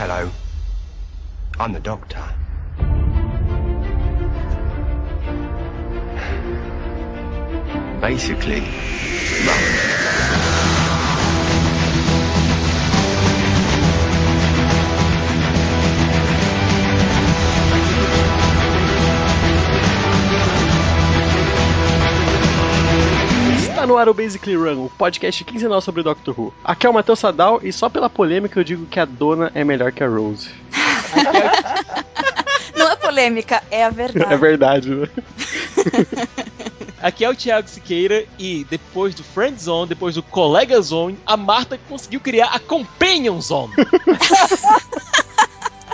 Hello. I'm the doctor. Basically, Está no ar o Basically Run, o podcast quinzenal sobre Doctor Who. Aqui é o Matheus Sadal e só pela polêmica eu digo que a dona é melhor que a Rose. Não é polêmica, é a verdade. É verdade, né? Aqui é o Thiago Siqueira e depois do Friend Zone, depois do Colega Zone, a Marta conseguiu criar a Companion Zone.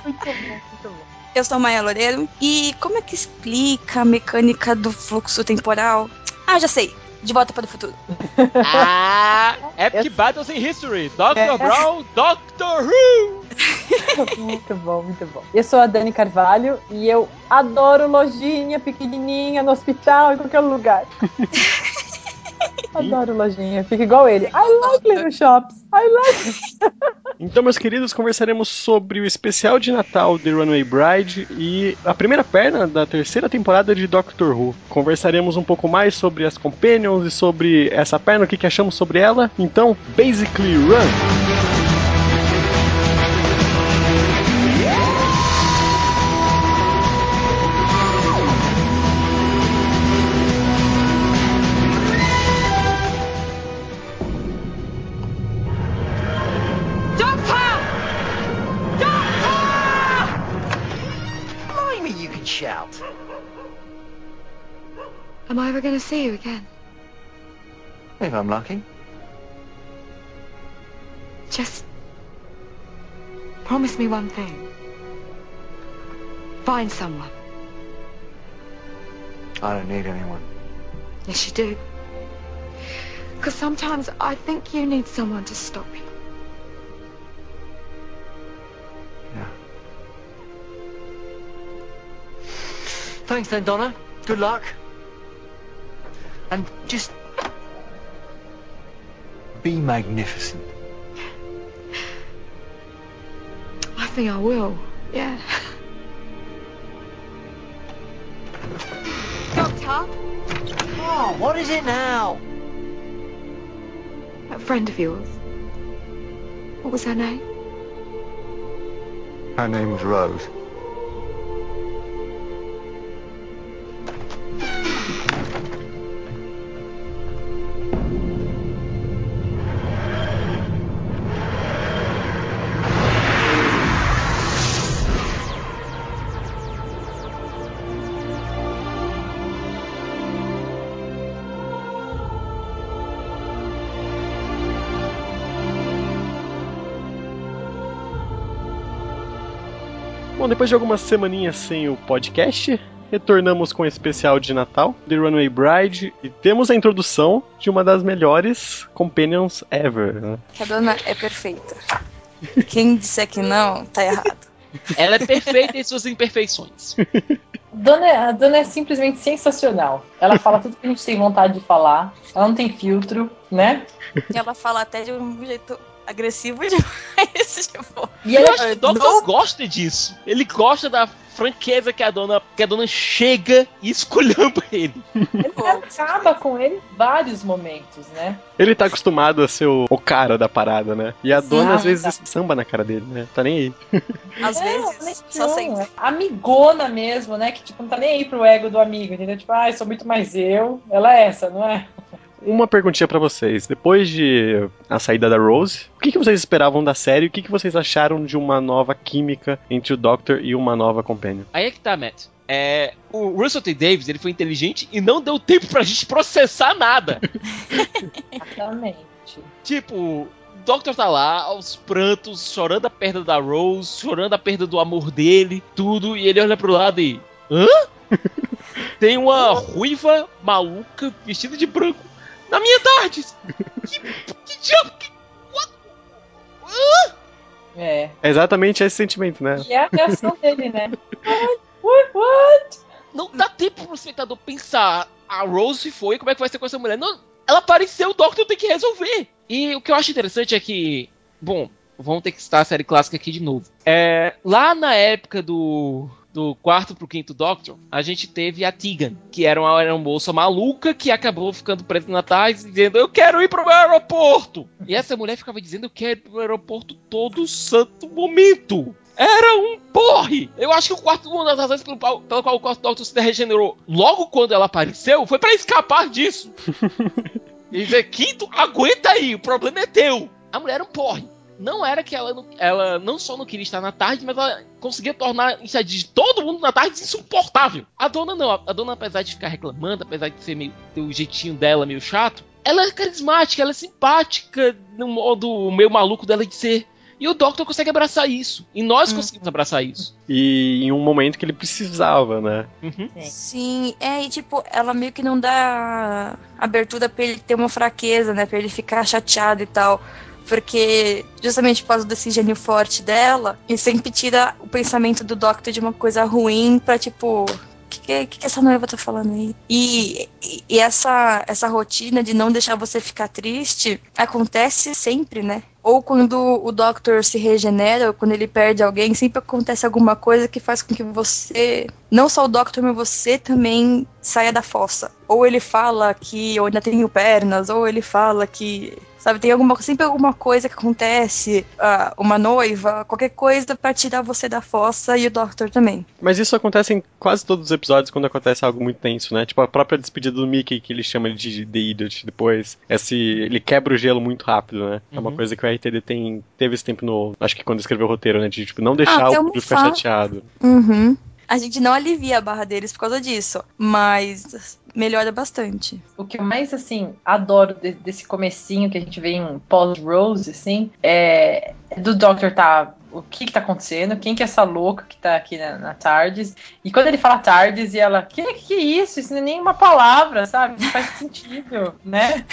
Muito bom, muito bom. Eu sou a Maia Loureiro e como é que explica a mecânica do fluxo temporal? Ah, já sei. De volta para o futuro. ah, Epic Battles in History, Dr. Brown, Doctor Who! Muito bom, muito bom. Eu sou a Dani Carvalho e eu adoro lojinha pequenininha no hospital, em qualquer lugar. adoro lojinha, fica igual ele. I like little shops. I like. Então, meus queridos, conversaremos sobre o especial de Natal de Runaway Bride e a primeira perna da terceira temporada de Doctor Who. Conversaremos um pouco mais sobre as Companions e sobre essa perna, o que, que achamos sobre ela. Então, basically run! Blimey, you shout. Am I ever going to see you again? If I'm lucky. Just promise me one thing. Find someone. I don't need anyone. Yes, you do. Because sometimes I think you need someone to stop you. Thanks then, Donna. Good luck. And just be magnificent. I think I will. Yeah. Doctor, Oh, what is it now? that friend of yours. What was her name? Her name was Rose. Bom, depois de algumas semaninhas sem o podcast, retornamos com o especial de Natal, The Runaway Bride, e temos a introdução de uma das melhores Companions ever. Né? Que a dona é perfeita. Quem disser que não, tá errado. Ela é perfeita em suas imperfeições. Dona, a dona é simplesmente sensacional. Ela fala tudo que a gente tem vontade de falar. Ela não tem filtro, né? E ela fala até de um jeito agressivo demais. Tipo, E ela O Doctor gosta disso. Ele gosta da franqueza que a dona, que a dona chega e esculhamba ele. ela acaba com ele em vários momentos, né? Ele tá acostumado a ser o, o cara da parada, né? E a dona às Sim, vezes samba na cara dele, né? Tá nem aí. às É, vezes, só não, sempre. é amigona mesmo, né? Que tipo, não tá nem aí pro ego do amigo, entendeu? Tipo, ah, eu sou muito mais eu. Ela é essa, não é? Uma perguntinha pra vocês. Depois de a saída da Rose, o que, que vocês esperavam da série? O que, que vocês acharam de uma nova química entre o Doctor e uma nova Companion? Aí é que tá, Matt. É, o Russell T. Davis ele foi inteligente e não deu tempo pra gente processar nada. Exatamente. tipo, o Doctor tá lá, aos prantos, chorando a perda da Rose, chorando a perda do amor dele, tudo, e ele olha pro lado e. Hã? Tem uma ruiva maluca vestida de branco na minha tarde. Que, que diabo? Que, what? Hã? É. É exatamente esse sentimento, né? E é a reação dele, né? What? What? What? Não dá tempo pro espectador pensar. A Rose se foi, como é que vai ser com essa mulher? Não, ela apareceu, o Doctor tem que resolver. E o que eu acho interessante é que, bom, vamos ter que citar a série clássica aqui de novo. É, lá na época do do quarto pro quinto Doctor, a gente teve a Tegan, que era uma, era uma moça maluca que acabou ficando presa na tarde dizendo eu quero ir pro meu aeroporto. E essa mulher ficava dizendo eu quero ir pro aeroporto todo santo momento. Era um porre! Eu acho que o quarto, uma das razões pelo, qual- pela qual o quarto Doctor se regenerou logo quando ela apareceu foi pra escapar disso. e dizer, quinto, aguenta aí, o problema é teu. A mulher era um porre. Não era que ela não, ela não só não queria estar na tarde, mas ela conseguia tornar isso de todo mundo na tarde insuportável. A dona não, a dona apesar de ficar reclamando, apesar de ser meio ter o jeitinho dela meio chato, ela é carismática, ela é simpática no modo meio maluco dela de ser. E o Doctor consegue abraçar isso. E nós conseguimos abraçar isso. E em um momento que ele precisava, né? Uhum. Sim, é, e tipo, ela meio que não dá abertura pra ele ter uma fraqueza, né? Pra ele ficar chateado e tal. Porque, justamente por causa desse gênio forte dela, ele sempre tira o pensamento do Doctor de uma coisa ruim pra, tipo. Que, que, que essa noiva tá falando aí? E, e, e essa, essa rotina de não deixar você ficar triste acontece sempre, né? Ou quando o Doctor se regenera, ou quando ele perde alguém, sempre acontece alguma coisa que faz com que você, não só o Doctor, mas você também saia da fossa. Ou ele fala que eu ainda tenho pernas, ou ele fala que, sabe, tem alguma, sempre alguma coisa que acontece, ah, uma noiva, qualquer coisa pra tirar você da fossa e o Doctor também. Mas isso acontece em quase todos os episódios quando acontece algo muito tenso, né? Tipo a própria despedida do Mickey, que ele chama de The Idiot depois. Esse, ele quebra o gelo muito rápido, né? É uma Uhum. coisa que o RTD tem, teve esse tempo no. Acho que quando escreveu o roteiro, né? De tipo, não deixar tem o público ficar chateado. Uhum. A gente não alivia a barra deles por causa disso, mas melhora bastante. O que eu mais, assim, adoro de- desse comecinho que a gente vê em pós-Rose, assim, é é do Doctor tá... O que que tá acontecendo? Quem que é essa louca que tá aqui na, na Tardes? E quando ele fala Tardes e ela... Que que é isso? Isso não é nem uma palavra, sabe? Não faz sentido, né?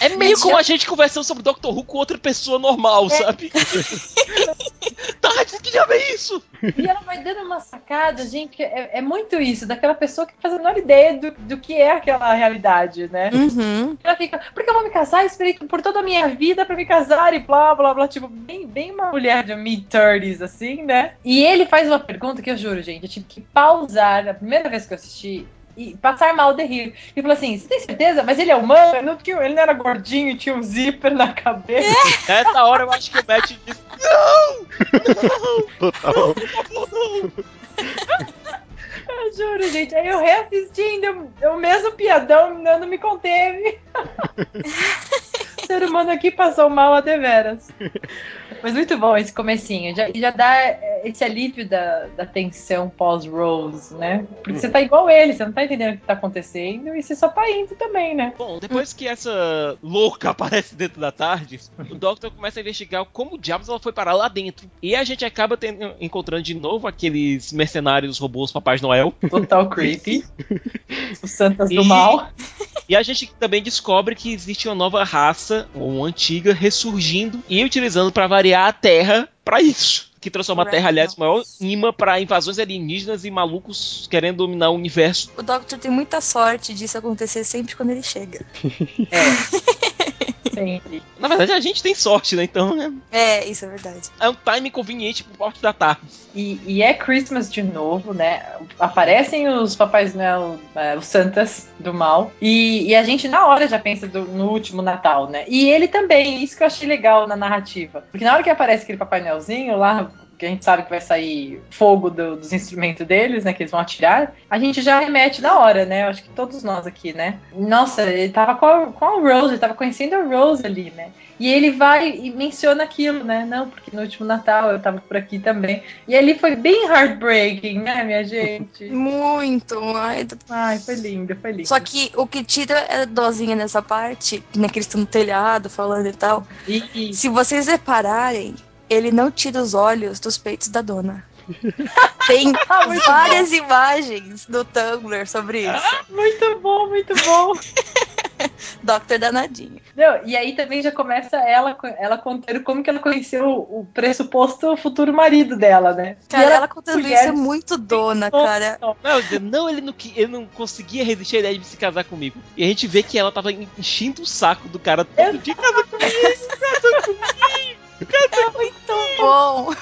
É meio como já- a gente conversando sobre Doctor Who com outra pessoa normal, sabe? que diabo é isso? E ela vai dando uma sacada, gente, que é, é muito isso, daquela pessoa que faz a menor ideia do, do que é aquela realidade, né? Uhum. Ela fica, porque eu vou me casar, eu esperei por toda a minha vida pra me casar e blá blá blá, tipo, bem, bem uma mulher de mid-30s, assim, né? E ele faz uma pergunta que eu juro, gente, eu tive que pausar a primeira vez que eu assisti e passar mal de rir. Ele falou assim: você tem certeza? Mas ele é humano? Ele não, ele não era gordinho e tinha um zíper na cabeça. Nessa hora eu acho que o Matt disse: Total. Eu juro, gente. Aí eu reassistindo, o mesmo piadão não, não me conteve. o ser humano aqui passou mal a deveras. Mas muito bom esse comecinho. Já, já dá é, esse alívio da, da tensão pós-Rose, né? Porque você tá igual ele, você não tá entendendo o que tá acontecendo e você só tá indo também, né? Bom, depois que essa louca aparece dentro da tarde, o Doctor começa a investigar como diabos ela foi parar lá dentro. E a gente acaba tendo- encontrando de novo aqueles mercenários robôs Papais Noel. Total creepy. Os Santas do E- Mal. E a gente também descobre que existe uma nova raça, ou antiga, ressurgindo e utilizando pra variar a Terra pra isso. Que transforma a Terra, aliás, o maior imã pra invasões alienígenas e malucos querendo dominar o universo. O Doctor tem muita sorte disso acontecer sempre quando ele chega. Sempre. Na verdade, a gente tem sorte, né? Então, né? É, isso é verdade. É um time conveniente pro porte da tarde. E, e é Christmas de novo, né? Aparecem os Papais Noel, é, os Santas do Mal. E, e a gente na hora já pensa do- no último Natal, né? E ele também, isso que eu achei legal na narrativa. Porque na hora que aparece aquele Papai Noelzinho lá, que a gente sabe que vai sair fogo do- dos instrumentos deles, né? Que eles vão atirar, a gente já remete na hora, né? Eu acho que todos nós aqui, né? Nossa, ele tava com a, com a Rose, ele tava conhecendo a Rose ali, né? E ele vai e menciona aquilo, né? Não, porque no último Natal eu tava por aqui também. E ali foi bem heartbreaking, né, minha gente? Muito. Ai, Ai, foi lindo, foi lindo. Só que o que tira é dozinha nessa parte, né, que eles estão no telhado falando e tal. E, Se vocês repararem, ele não tira os olhos dos peitos da dona. Tem Ah, várias imagens no Tumblr sobre isso. muito bom, muito bom. Doctor danadinho. Não, e aí também já começa ela, ela contando como que ela conheceu o, pressuposto futuro marido dela, né? E Cara, ela, contando mulher isso é muito dona, cara. Não, não ele, não, ele não conseguia resistir à ideia de se casar comigo. E a gente vê que ela tava enchendo o saco do cara todo dia. Casa comigo, casa comigo. É muito bom.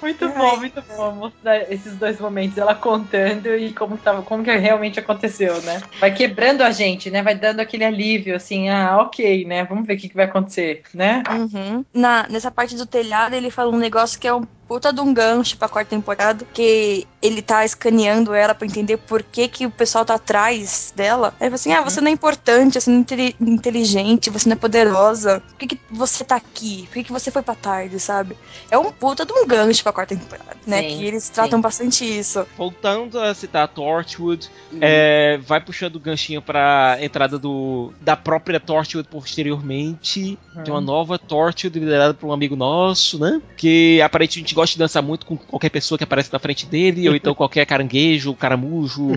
Muito bom, muito bom mostrar esses dois momentos, ela contando e como, tava, como que realmente aconteceu, né? Vai quebrando a gente, né? Vai dando aquele alívio, assim, ah, ok, né? Vamos ver o que, que vai acontecer, né? Uhum. Na, nessa parte do telhado, ele fala um negócio que é um puta de um gancho pra quarta temporada, que ele tá escaneando ela pra entender por que, que o pessoal tá atrás dela. Aí ele fala assim, ah, você não é importante, você não é inteli- inteligente, você não é poderosa. Por que, que você tá aqui? Por que, que você foi pra tarde, sabe? É um puta de um gancho pra quarta temporada, né? Sim, que eles sim. tratam bastante isso. Voltando a citar Torchwood, é, vai puxando o ganchinho pra entrada do, da própria Torchwood posteriormente, de uma nova Torchwood liderada por um amigo nosso, né? Que aparentemente gosta de dançar muito com qualquer pessoa que aparece na frente dele, ou então qualquer caranguejo, caramujo,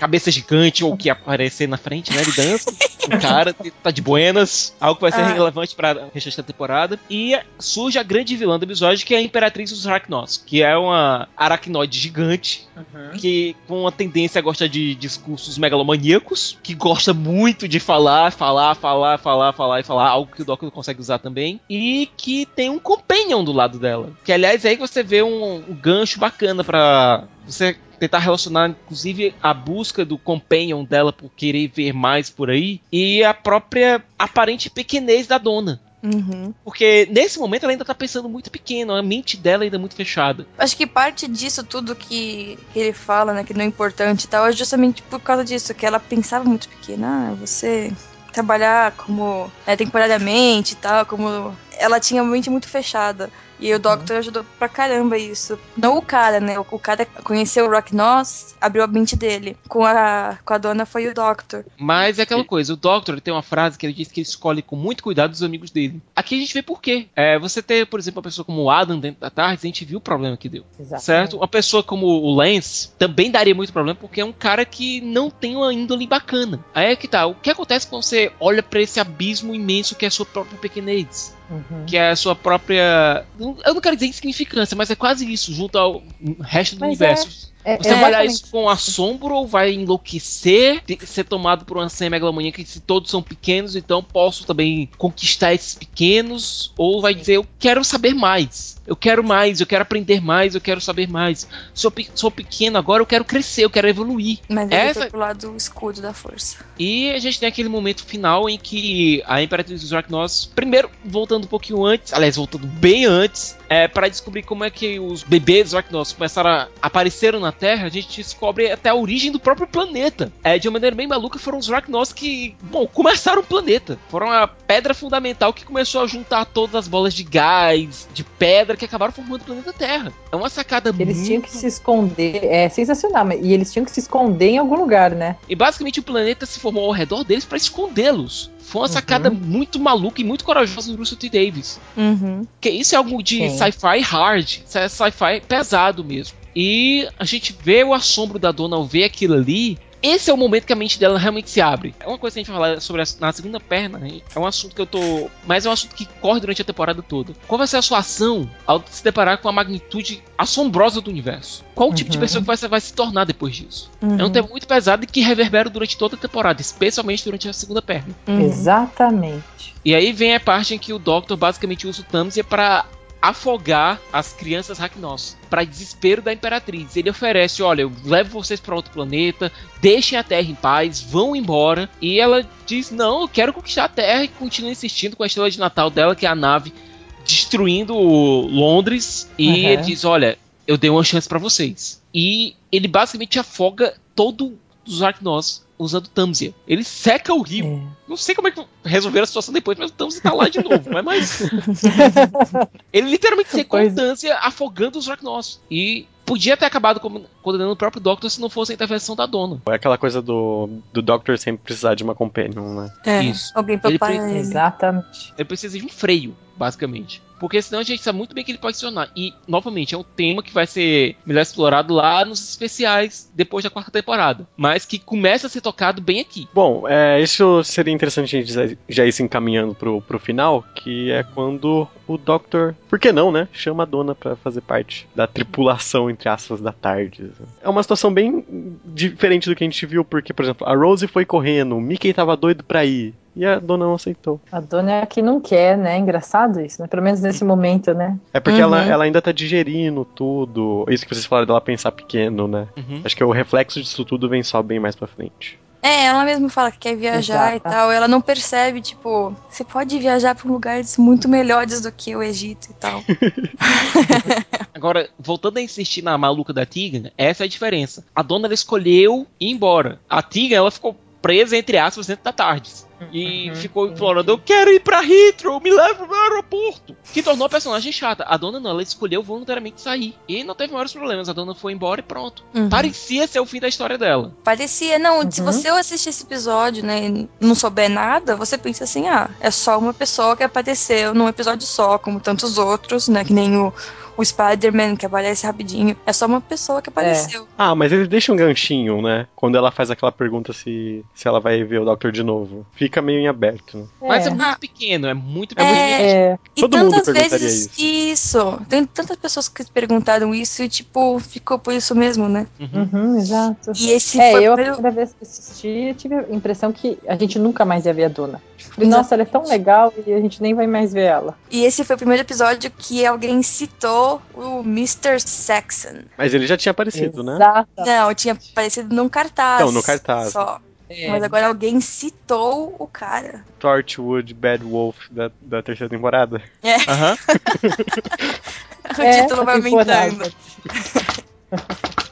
cabeça gigante, ou que aparecer na frente, né? Ele dança. O cara tá de buenas, algo que vai ser Ah. relevante pra restante da temporada. E surge a grande vilã do episódio, que é a Imperatriz dos Arachnos, que é uma aracnoide gigante Uhum. que com uma tendência a gostar de discursos megalomaníacos, que gosta muito de falar, falar, falar, falar, falar e falar, algo que o Doc não consegue usar também, e que tem um companion do lado dela. Que aliás é aí que você vê um, um gancho bacana pra você tentar relacionar inclusive a busca do companion dela por querer ver mais por aí e a própria aparente pequenez da dona. Uhum. Porque nesse momento ela ainda tá pensando muito pequeno, a mente dela ainda é muito fechada. Acho que parte disso tudo que, que ele fala, né, que não é importante e tal, é justamente por causa disso, que ela pensava muito pequena, ah, você trabalhar como né, temporariamente e tal, como ela tinha a mente muito fechada. E o Doctor ajudou pra caramba isso. Não o cara, né? O, cara conheceu o Rock Noss, abriu a mente dele. Com a, com a dona foi o Doctor. Mas é aquela coisa, o Doctor tem uma frase que ele diz que ele escolhe com muito cuidado os amigos dele. Aqui a gente vê por quê. É, você ter, por exemplo, uma pessoa como o Adam dentro da tarde, a gente viu o problema que deu. Exatamente. Certo? Uma pessoa como o Lance também daria muito problema, porque é um cara que não tem uma índole bacana. Aí é que tá. O que acontece quando você olha pra esse abismo imenso que é a sua própria pequenez? Uhum. Que é a sua própria. Eu não quero dizer insignificância, mas é quase isso, junto ao resto do Mas universo. É, Você vai olhar isso com assombro ou vai enlouquecer, ser tomado por uma sem megalomaníaca que se todos são pequenos, então posso também conquistar esses pequenos? Ou vai dizer, eu quero saber mais, eu quero mais, eu quero aprender mais, eu quero saber mais. Sou, pe- sou pequeno agora, eu quero crescer, eu quero evoluir. Mas ele Essa- foi pro lado escuro da força. E a gente tem aquele momento final em que a Imperatriz dos Arachnos, primeiro voltando um pouquinho antes, aliás, voltando bem antes, é, para descobrir como é que os bebês dos Arachnos começaram a apareceram na Terra, a gente descobre até a origem do próprio planeta. É, de uma maneira bem maluca, foram os Arachnos que, bom, começaram o planeta. Foram a pedra fundamental que começou a juntar todas as bolas de gás, de pedra que acabaram formando o planeta Terra. É uma sacada Eles muito tinham que se esconder. É sensacional. mas- E eles tinham que se esconder em algum lugar, né? E basicamente o planeta se formou ao redor deles para escondê-los. Foi uma Uhum. sacada muito maluca e muito corajosa do Russell T. Davis. Uhum. Que isso é algo de sci-fi hard, sci-fi pesado mesmo. E a gente vê o assombro da dona ao ver aquilo ali. Esse é o momento que a mente dela realmente se abre. É uma coisa que a gente vai falar sobre a, na segunda perna. né? É um assunto que eu tô. Mas é um assunto que corre durante a temporada toda. Qual vai ser a sua ação ao se deparar com a magnitude assombrosa do universo? Qual o tipo de Uhum. pessoa que você vai se tornar depois disso? Uhum. É um tema muito pesado e que reverbera durante toda a temporada, especialmente durante a segunda perna. Uhum. Exatamente. E aí vem a parte em que o Doctor basicamente usa o Tamsia para afogar as crianças Ragnos, para desespero da Imperatriz. Ele oferece, olha, eu levo vocês para outro planeta, deixem a Terra em paz, vão embora. E ela diz, não, eu quero conquistar a Terra e continua insistindo com a estrela de Natal dela, que é a nave destruindo Londres. E Uhum. ele diz, olha, eu dei uma chance para vocês. E ele basicamente afoga todo os Arcnos usando Tamsia. Ele seca o rio. É. Não sei como é que resolveram a situação depois, mas o Tamsia tá lá de novo. Mas, mas... ele literalmente secou Pois- o Tamsia afogando os Arcnos. E podia ter acabado condenando o próprio Doctor se não fosse a intervenção da dona. É aquela coisa do, do Doctor sempre precisar de uma companion, né? É, Isso. Alguém pra Ele parar pre- ele. Exatamente. Ele precisa de um freio, basicamente. Porque senão a gente sabe muito bem que ele pode tornar. E, novamente, é um tema que vai ser melhor explorado lá nos especiais depois da quarta temporada. Mas que começa a ser tocado bem aqui. Bom, é, isso seria interessante a gente já- ir se encaminhando pro, pro final, que é quando o Doctor, por que não, né? Chama a dona pra fazer parte da tripulação, entre aspas, da tarde. É uma situação bem diferente do que a gente viu, porque, por exemplo, a Rose foi correndo, o Mickey tava doido pra ir. E a dona não aceitou. A dona é a que não quer, né? Engraçado isso, né? Pelo menos nesse momento, né? É porque Uhum. ela, ela ainda tá digerindo tudo. Isso que vocês falaram dela pensar pequeno, né? Uhum. Acho que o reflexo disso tudo vem só bem mais pra frente. É, ela mesma fala que quer viajar Exato. e tal. Ela não percebe, tipo, você pode viajar pra lugares muito melhores do que o Egito e tal. Agora, voltando a insistir na maluca da Tiga, essa é a diferença. A dona ela escolheu ir embora. A Tiga ela ficou presa, entre aspas, dentro da Tardes. E Uhum, ficou implorando, eu quero ir pra Heathrow, me leva pro aeroporto. Que tornou a personagem chata. A dona não, ela escolheu voluntariamente sair. E não teve maiores problemas, a dona foi embora e pronto. Uhum. Parecia ser o fim da história dela. Parecia, não, se Uhum. você assistir esse episódio, né, e não souber nada, você pensa assim, ah, é só uma pessoa que apareceu num episódio só, como tantos outros, né, que nem o, o Spider-Man, que aparece rapidinho. É só uma pessoa que apareceu. Ah, mas ele deixa um ganchinho, né? Quando ela faz aquela pergunta se, se ela vai ver o Doctor de novo. Fica meio em aberto, né? Mas é É. muito pequeno, é muito É, pequeno. É, E Todo mundo tantas vezes isso. Tem tantas pessoas que perguntaram isso e, tipo, ficou por isso mesmo, né? Uhum. uhum, exato. E esse É, foi eu a primeira vez que assisti, eu tive a impressão que a gente nunca mais ia ver a dona. Falei, Nossa, ela é tão legal e a gente nem vai mais ver ela. E esse foi o primeiro episódio que alguém citou o Mr. Saxon. Mas ele já tinha aparecido, né? Não, tinha aparecido num cartaz. Não, no cartaz. Só. É. Mas agora alguém citou o cara. Torchwood Bad Wolf da, da terceira temporada. Aham. O É, título vai essa temporada. aumentando.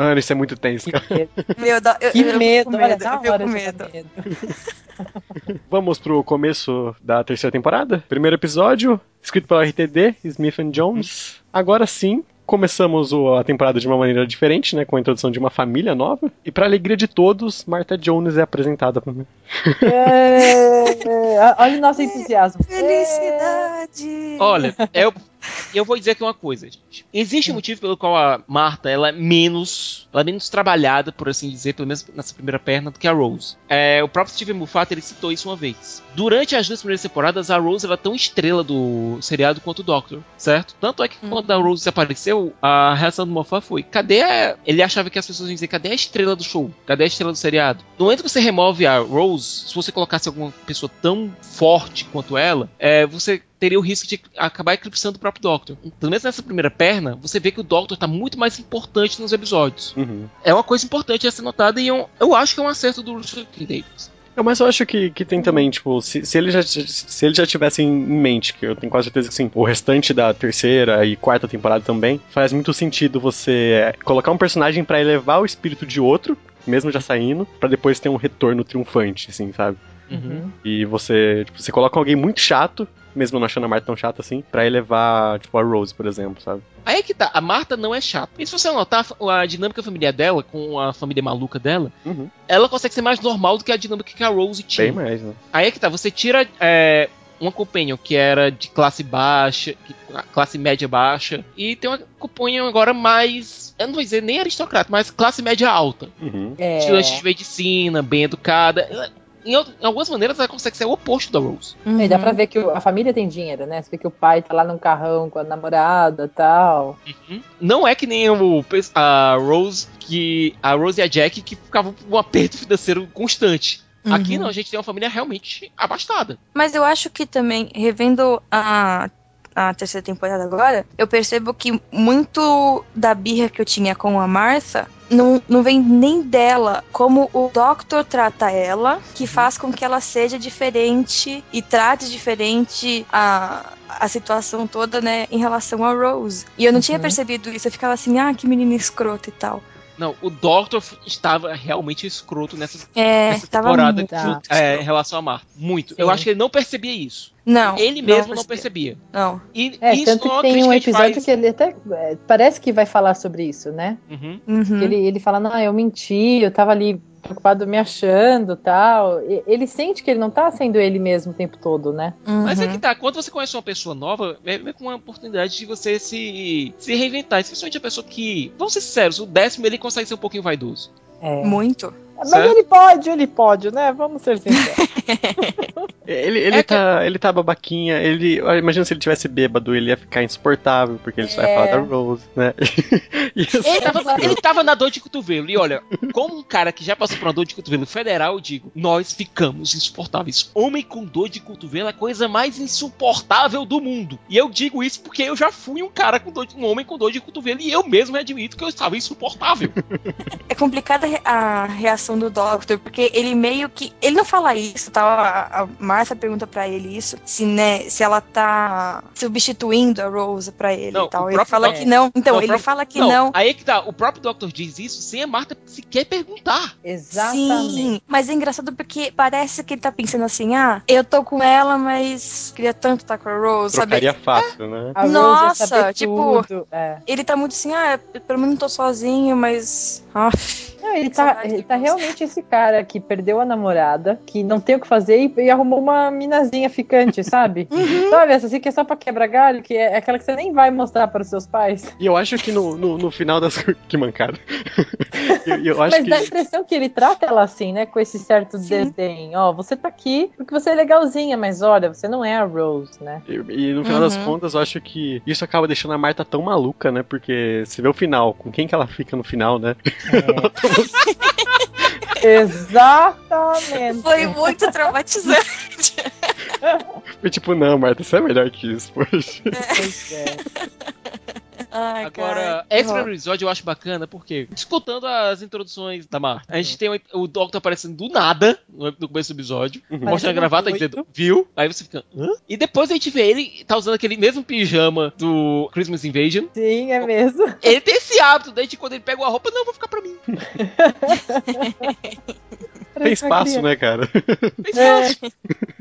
Mano, isso é muito tenso, cara. Meu, eu, Que eu medo, olha, medo. na Eu com medo. Vamos pro começo da terceira temporada. Primeiro episódio, escrito pela RTD, Smith and Jones. Agora sim, começamos o- a temporada de uma maneira diferente, né? Com a introdução de uma família nova. E pra alegria de todos, Martha Jones é apresentada pra mim. É, olha o nosso entusiasmo. Felicidade! Olha, eu, eu vou dizer aqui uma coisa, gente. Existe um motivo pelo qual a Marta ela é menos, ela é menos trabalhada, por assim dizer, pelo menos nessa primeira perna, do que a Rose. É, o próprio Steven Moffat ele citou isso uma vez. Durante as duas primeiras temporadas, a Rose era tão estrela do seriado quanto o Doctor, certo? Tanto é que Hum. quando a Rose desapareceu, a reação do Moffat foi: cadê a... Ele achava que as pessoas iam dizer: cadê a estrela do show? Cadê a estrela do seriado? No momento que você remove a Rose, se você colocasse alguma pessoa tão forte quanto ela, é, você teria o risco de acabar eclipsando o próprio Doctor. Pelo menos nessa primeira perna, você vê que o Doctor tá muito mais importante nos episódios. Uhum. É uma coisa importante a ser notada e eu, eu acho que é um acerto do Russell T. Davis. É, Mas eu acho que, que tem também, tipo, se, se ele já se ele já tivesse em mente, que eu tenho quase certeza que sim, o restante da terceira e quarta temporada também, faz muito sentido você é, colocar um personagem pra elevar o espírito de outro, mesmo já saindo, pra depois ter um retorno triunfante, assim, sabe? Uhum. E você, tipo, você coloca alguém muito chato, mesmo não achando a Marta tão chata assim, pra elevar, tipo, a Rose, por exemplo, sabe? Aí é que tá, a Marta não é chata. E se você notar a dinâmica familiar dela, com a família maluca dela, Uhum. ela consegue ser mais normal do que a dinâmica que a Rose tinha. Bem mais, né? Aí é que tá, você tira é, uma companion que era de classe baixa, classe média baixa, e tem uma companion agora mais, eu não vou dizer nem aristocrata, mas classe média alta. Uhum. É. Estudante de medicina, bem educada. Em, em algumas maneiras ela consegue ser o oposto da Rose. E dá Uhum. pra ver que a família tem dinheiro, né? Você vê que o pai tá lá num carrão com a namorada e tal. Uhum. Não é que nem o, a Rose, que. A Rose e a Jack que ficavam com um aperto financeiro constante. Aqui Uhum. não, a gente tem uma família realmente abastada. Mas eu acho que também, revendo a, a terceira temporada agora, eu percebo que muito da birra que eu tinha com a Martha não, não vem nem dela, como o Doctor trata ela, que faz com que ela seja diferente e trate diferente a, a situação toda, né, em relação a Rose. E eu não tinha Uhum. percebido isso, eu ficava assim, ah, que menina escrota e tal. Não, o Doctor estava realmente escroto nessa, É, nessa temporada muito, Tá. muito é, em relação a Marta. Muito. Sim. Eu acho que ele não percebia isso. Não. ele mesmo não percebia. Não. E É, isso tanto é que tem um episódio faz. que ele até é, parece que vai falar sobre isso, né? Uhum. Uhum. Ele, ele fala, não, eu menti, eu tava ali preocupado me achando tal. E- Ele sente que ele não tá sendo ele mesmo o tempo todo, né? Mas é Uhum. que tá, quando você conhece uma pessoa nova, é meio que uma oportunidade de você se, se reinventar. Especialmente a pessoa que, vamos ser sinceros, o décimo ele consegue ser um pouquinho vaidoso. É. Muito. Mas Certo. ele pode, ele pode, né? Vamos ser sinceros. Ele, ele, É que- tá, ele tá babaquinha, ele. Imagina se ele tivesse bêbado, ele ia ficar insuportável, porque ele só ia É. falar da Rose, né? Ele tava, ele tava na dor de cotovelo. E olha, como um cara que já passou por uma dor de cotovelo federal, eu digo, nós ficamos insuportáveis. Homem com dor de cotovelo é a coisa mais insuportável do mundo. E eu digo isso porque eu já fui um cara com dor de, um homem com dor de cotovelo e eu mesmo admito que eu estava insuportável. É complicada a re- do Doctor, porque ele meio que. Ele não fala isso, tá? A, a Martha pergunta pra ele isso, se, né, se ela tá substituindo a Rose pra ele Não, e tal. Ele fala Doctor- que não. Então, Não, ele próprio- fala que não. Aí é que tá, o próprio Doctor diz isso sem a Marta sequer perguntar. Exatamente. Sim, mas é engraçado porque parece que ele tá pensando assim, ah, eu tô com ela, mas queria tanto estar com a Rose, sabe? Trocaria fácil, né? A Nossa, tipo- tudo, é. Ele tá muito assim, ah, pelo menos não tô sozinho, mas. Ah, Não, ele tá, ele de tá você. Esse cara que perdeu a namorada, que não tem o que fazer e, e arrumou uma minazinha ficante, sabe? Uhum. Sabe, essa assim que é só pra quebrar galho, que é aquela que você nem vai mostrar para os seus pais. E eu acho que no, no, no final das. que mancada. eu, eu acho Mas dá a que. impressão que ele trata ela assim, né? Com esse certo Sim. desdém. Ó, você tá aqui porque você é legalzinha, mas olha, você não é a Rose, né? E, e no final das Uhum. contas, eu acho que isso acaba deixando a Marta tão maluca, né? Porque você vê o final, com quem que ela fica no final, né? Exatamente. foi muito traumatizante. Foi tipo, não, Marta, você é melhor que isso, poxa. Pois é. Ai, Agora, cara, extra horror. episódio eu acho bacana, porque escutando as introduções da Marta, a gente tem o, o Doctor aparecendo do nada no, começo do episódio, Uhum. mostrando a gravata e dizendo, viu? Aí você fica, hã? E depois a gente vê ele tá usando aquele mesmo pijama do Christmas Invasion. Sim, é mesmo. Ele tem esse hábito, desde quando ele pega a roupa, não, vou ficar pra mim. Tem espaço, né, cara? Tem espaço.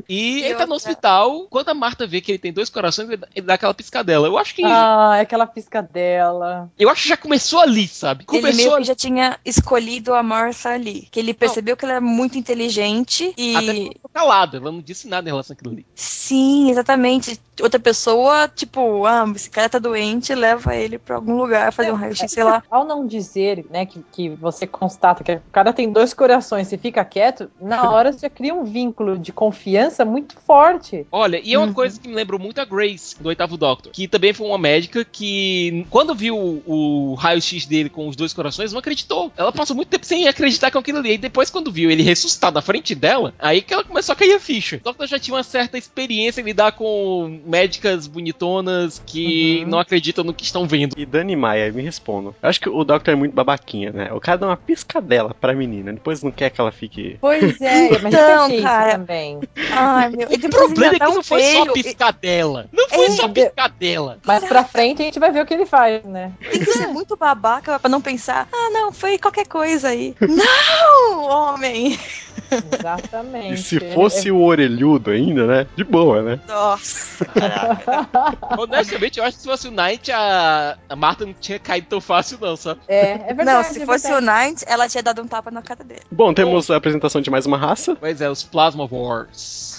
E E ele tá no hospital, quando a Marta vê que ele tem dois corações, ele dá- ele aquela piscadela. Eu acho que. Ah, é aquela piscadela. Eu acho que já começou ali, sabe? Ele Começou meio que ali. já tinha escolhido a Martha ali. Que ele percebeu que ela era muito inteligente e. Até ela ficou calada, ela não disse nada em relação àquilo ali. Sim, exatamente. Outra pessoa, tipo, ah, esse cara tá doente, leva ele pra algum lugar, fazer um raio-x, sei lá. Ao não dizer, né, que, que você constata que o cara tem dois corações e fica quieto, na hora você cria um vínculo de confiança muito forte. Olha, e é uma Uhum. coisa que me lembrou muito a Grace, do oitavo Doctor, que também foi uma médica que, quando viu o, o raio-x dele com os dois corações, não acreditou. Ela passou muito tempo sem acreditar com aquilo ali. E depois, quando viu ele ressuscitado na frente dela, aí que ela começou a cair a ficha. O Doctor já tinha uma certa experiência em lidar com médicas bonitonas que Uhum. não acreditam no que estão vendo. E Dani Maia, me respondam. Eu acho que o Doctor é muito babaquinha, né? O cara dá uma piscadela pra menina, depois não quer que ela fique. Pois é, mas Então, eu pensei cara. isso também. Ai, meu. O depois problema é que um não foi só feio. piscadela. Não foi É. só piscadela. Mas pra frente a gente vai ver o que ele faz, né? Tem que ser muito babaca pra não pensar, ah, não, foi qualquer coisa aí. Não, homem! Exatamente. E se fosse o orelhudo ainda, né? De boa, né? Nossa. Honestamente, eu acho que se fosse o Night, a, a Marta não tinha caído tão fácil, não, sabe? É, é verdade. Não, se é fosse o verdade. Knight, ela tinha dado um tapa na cara dele. Bom, temos a apresentação de mais uma raça. Pois é, os Plasma Wars.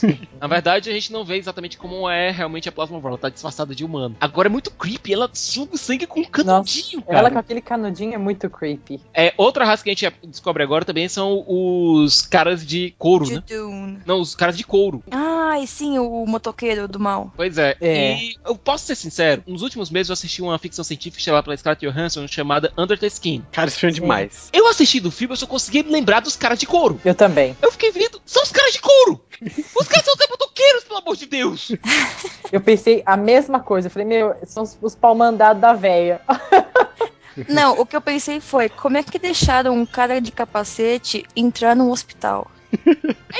Na verdade, a gente não vê exatamente como é realmente a Plasma War. Ela tá disfarçada de humano. Agora é muito creepy, ela suga o sangue com um canudinho, cara. Ela com aquele canudinho é muito creepy. É, outra raça que a gente descobre agora também são os caras de couro, né? Judune. Não, os caras de couro. Ah, e sim, o motoqueiro do mal. Pois é. É. E eu posso ser sincero, nos últimos meses eu assisti uma ficção científica chamada pela Scarlett Johansson chamada Under the Skin. Cara, esse filme é demais. Eu assisti do filme, eu só conseguia me lembrar dos caras de couro. Eu também. Eu fiquei vendo, são os caras de couro! Os caras são os motoqueiros, pelo amor de Deus! Eu pensei a mesma coisa. Eu falei, meu, são os, os pau da véia. Não, o que eu pensei foi, como é que deixaram um cara de capacete entrar num hospital?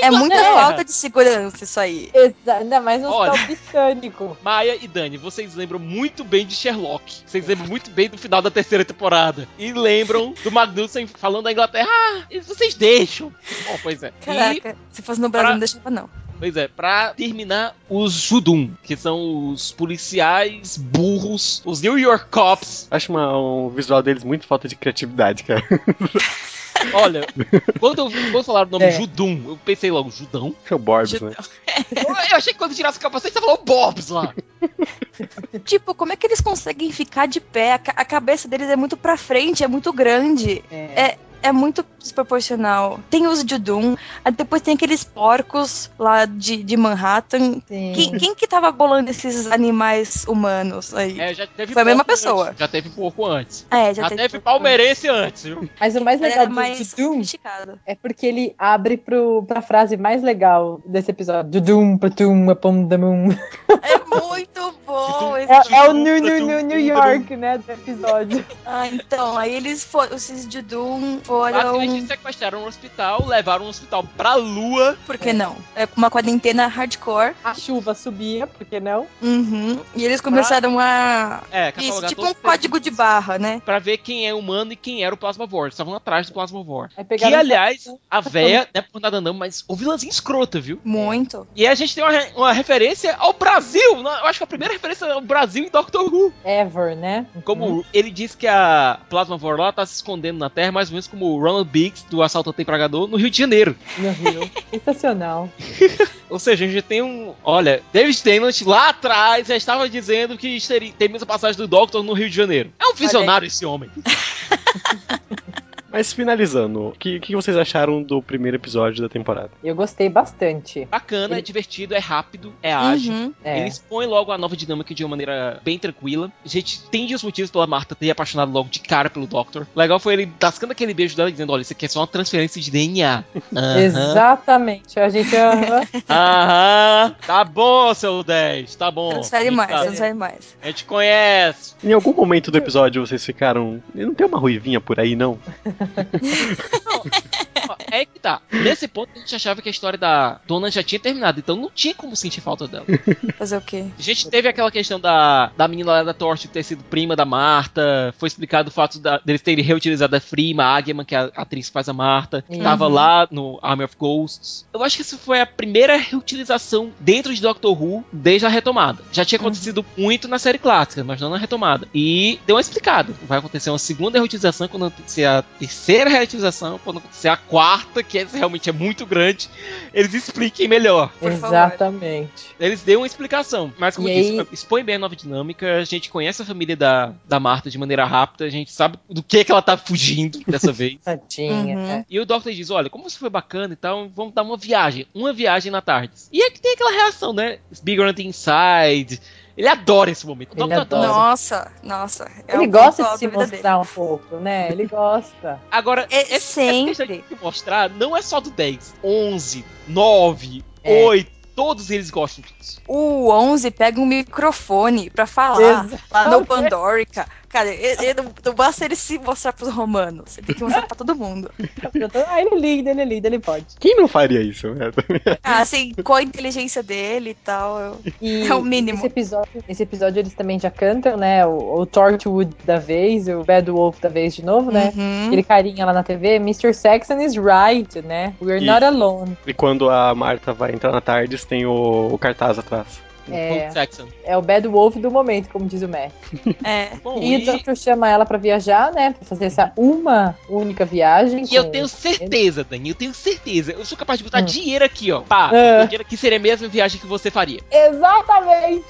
É muita Inglaterra. falta de segurança isso aí. Exa ainda mais Olha. hospital britânico. Maia e Dani, vocês lembram muito bem de Sherlock. Vocês lembram muito bem do final da terceira temporada. E lembram do Magnussen falando da Inglaterra. Ah, vocês deixam. Bom, pois é. E, Caraca, se fosse no Brasil pra- não deixava não. Pois é, pra terminar, os Judum, que são os policiais burros, os New York Cops. Acho uma, um visual deles muito falta de criatividade, cara. Olha, quando eu quando falaram o nome É. Judum, eu pensei logo, Judão? É o Borbs, né? Eu achei que quando tirasse o capacete, você falou Bobs lá. Tipo, como é que eles conseguem ficar de pé? A cabeça deles é muito pra frente, é muito grande. É. é muito desproporcional. Tem os Judum, aí depois tem aqueles porcos lá de, de Manhattan. Quem, quem que tava bolando esses animais humanos aí? É, já teve Foi a mesma porco antes. pessoa. Já teve pouco antes. É, Já, teve palmeirense antes, viu? Mas o mais legal do mais Dudum sofisticado. é porque ele abre pro, pra frase mais legal desse episódio. Dudum, patum, apum, damum. É muito bom É, é o New, New, New, New York, né, do episódio. Ah, então, aí eles foram, esses Judum foram. Basicamente sequestraram um hospital, levaram um hospital pra lua. Por que não? É uma quarentena hardcore. A chuva subia, por que não? Uhum. E eles começaram a. É, Isso, tipo um os código de barra, né? Pra ver quem é humano e quem era o Plasmavore. Eles Estavam atrás do Plasmavore. Aí Que, aliás, a véia, não é por nada não, mas o vilãzinho escrota, viu? Muito. E a gente tem uma, uma referência ao Brasil. né? Eu acho que a primeira referência é ao Brasil em Doctor Who. Ever, né? Como Uhum. ele diz que a Plasmavore lá tá se escondendo na Terra, mais ou menos como o Ronald Biggs do Assaltante Empregador no Rio de Janeiro. No Rio. Sensacional. Ou seja, a gente tem um. Olha, David Tennant lá atrás já estava dizendo que teria- teríamos a passagem do Doctor no Rio de Janeiro. É um visionário esse homem. Mas finalizando, o que, que vocês acharam do primeiro episódio da temporada? Eu gostei bastante. Bacana, é Ele- divertido, é rápido, é ágil. Uhum. É. Ele expõe logo a nova dinâmica de uma maneira bem tranquila. A gente entende os motivos pela Marta ter apaixonado logo de cara pelo Doctor. O legal foi ele tascando aquele beijo dela dizendo: Olha, isso aqui é só uma transferência de DNA. Aham. Exatamente. A gente. aham. Aham. Tá bom, seu 10. Tá bom. Transfere mais, tá- transfere mais. A gente conhece. Em algum momento do episódio vocês ficaram. Não tem uma ruivinha por aí, não? oh. É que tá. Nesse ponto a gente achava que a história da dona já tinha terminado, então não tinha como sentir falta dela. Fazer o quê? A gente teve aquela questão da, da menina lá da Torch ter sido prima da Marta. Foi explicado o fato da- deles terem reutilizado a Frima, a Agman, que é a atriz que faz a Marta, que Uhum. tava lá no Army of Ghosts. Eu acho que essa foi a primeira reutilização dentro de Doctor Who desde a retomada. Já tinha acontecido muito na série clássica, mas não na retomada. E deu uma explicada. Vai acontecer uma segunda reutilização quando acontecer a terceira reutilização, quando acontecer a quarta, que essa realmente é muito grande. Eles expliquem melhor. Exatamente. Eles deu uma explicação, mas como E eu disse, aí- expõe bem a nova dinâmica, a gente conhece a família da, da Marta de maneira rápida, a gente sabe do que, que ela tá fugindo dessa vez. Tadinha. Uhum. é. E o Doctor diz: Olha, como você foi bacana e tal, vamos dar uma viagem. Uma viagem na tarde. E é que tem aquela reação, né? It's bigger on the inside. Ele adora esse momento. Ele adora. Nossa, nossa. é Ele gosta de se mostrar um pouco, né? Ele gosta. Agora, É esse- essa sempre. questão de se mostrar não é só do 10, 11, 9, É. 8. Todos eles gostam disso. O 11 pega um microfone pra falar lá no Pandorica. Cara, ele, ele não, não basta ele se mostrar pros romanos. Ele tem que mostrar pra todo mundo. Ah, ele é lindo, ele é lindo, ele pode. Quem não faria isso, né? Ah, assim, com a inteligência dele e tal. eu- E É o mínimo. Esse episódio, esse episódio eles também já cantam, né? O, o Torchwood da vez, o Bad Wolf da vez de novo, né? Uhum. Aquele carinha lá na TV, Mr. Saxon is right, né? We're E- not alone. E quando a Marta vai entrar na Tardes, tem o, o cartaz atrás. É. Paul Saxon. É o Bad Wolf do momento, como diz o Matt. É. Bom, E o Doctor chama ela pra viajar, né? Pra fazer essa uma única viagem. E eu tenho certeza, Dani, eu tenho certeza. Eu sou capaz de botar Hum. dinheiro aqui, ó. Pá, botar dinheiro aqui seria a mesma viagem que você faria. Exatamente!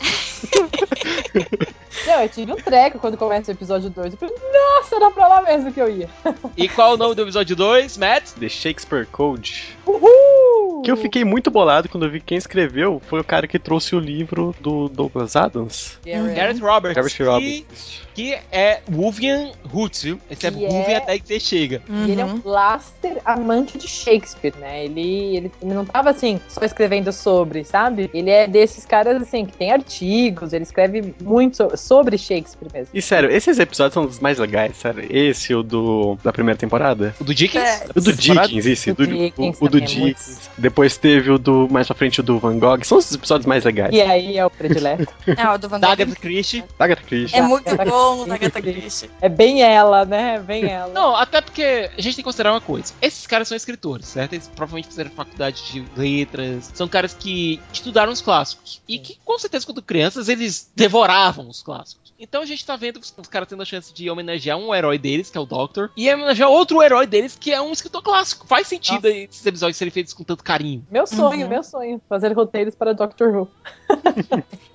Não, eu tive um treco quando começa o episódio 2. Eu falei, nossa, era pra lá mesmo que eu ia. E qual é o nome do episódio 2, Matt? The Shakespeare Code. Uhul! Que eu fiquei muito bolado quando eu vi quem escreveu foi o cara que trouxe o livro do Douglas Adams. Garrett. Gareth Roberts. Gareth que, Roberts. Que é Wuvian Roots, viu? Esse é Wuvian é- até que você chega. E ele é Uhum. um blaster amante de Shakespeare, né? Ele, ele, ele não tava assim, só escrevendo sobre, sabe? Ele é desses caras assim, que tem artigos, ele escreve muito so- sobre Shakespeare mesmo. E sério, esses episódios são os mais legais, sério. Esse, o do da primeira temporada. O do Dickens? É. O do? Dickens, esse. O do, Dickens o, o do também é muito- Dickens. Depois teve o do mais pra frente o do Van Gogh. São os episódios mais legais. E aí é o predileto. Ah, o do Van Gogh. Agatha Christie. Da Agatha Christie. É muito bom o da. Agatha Christie. É bem ela, né? É bem ela. Não, até porque a gente tem que considerar uma coisa. Esses caras são escritores, certo? Eles provavelmente fizeram faculdade de letras. São caras que estudaram os clássicos. E que, com certeza, quando crianças, eles devoravam os clássicos. Então a gente tá vendo os, os caras tendo a chance de homenagear um herói deles, que é o Doctor, e homenagear outro herói deles, que é um escritor clássico. Faz sentido Nossa. esses episódios serem feitos com tanto carinho. Meu sonho, Uhum. meu sonho. Fazer roteiros para Doctor Who.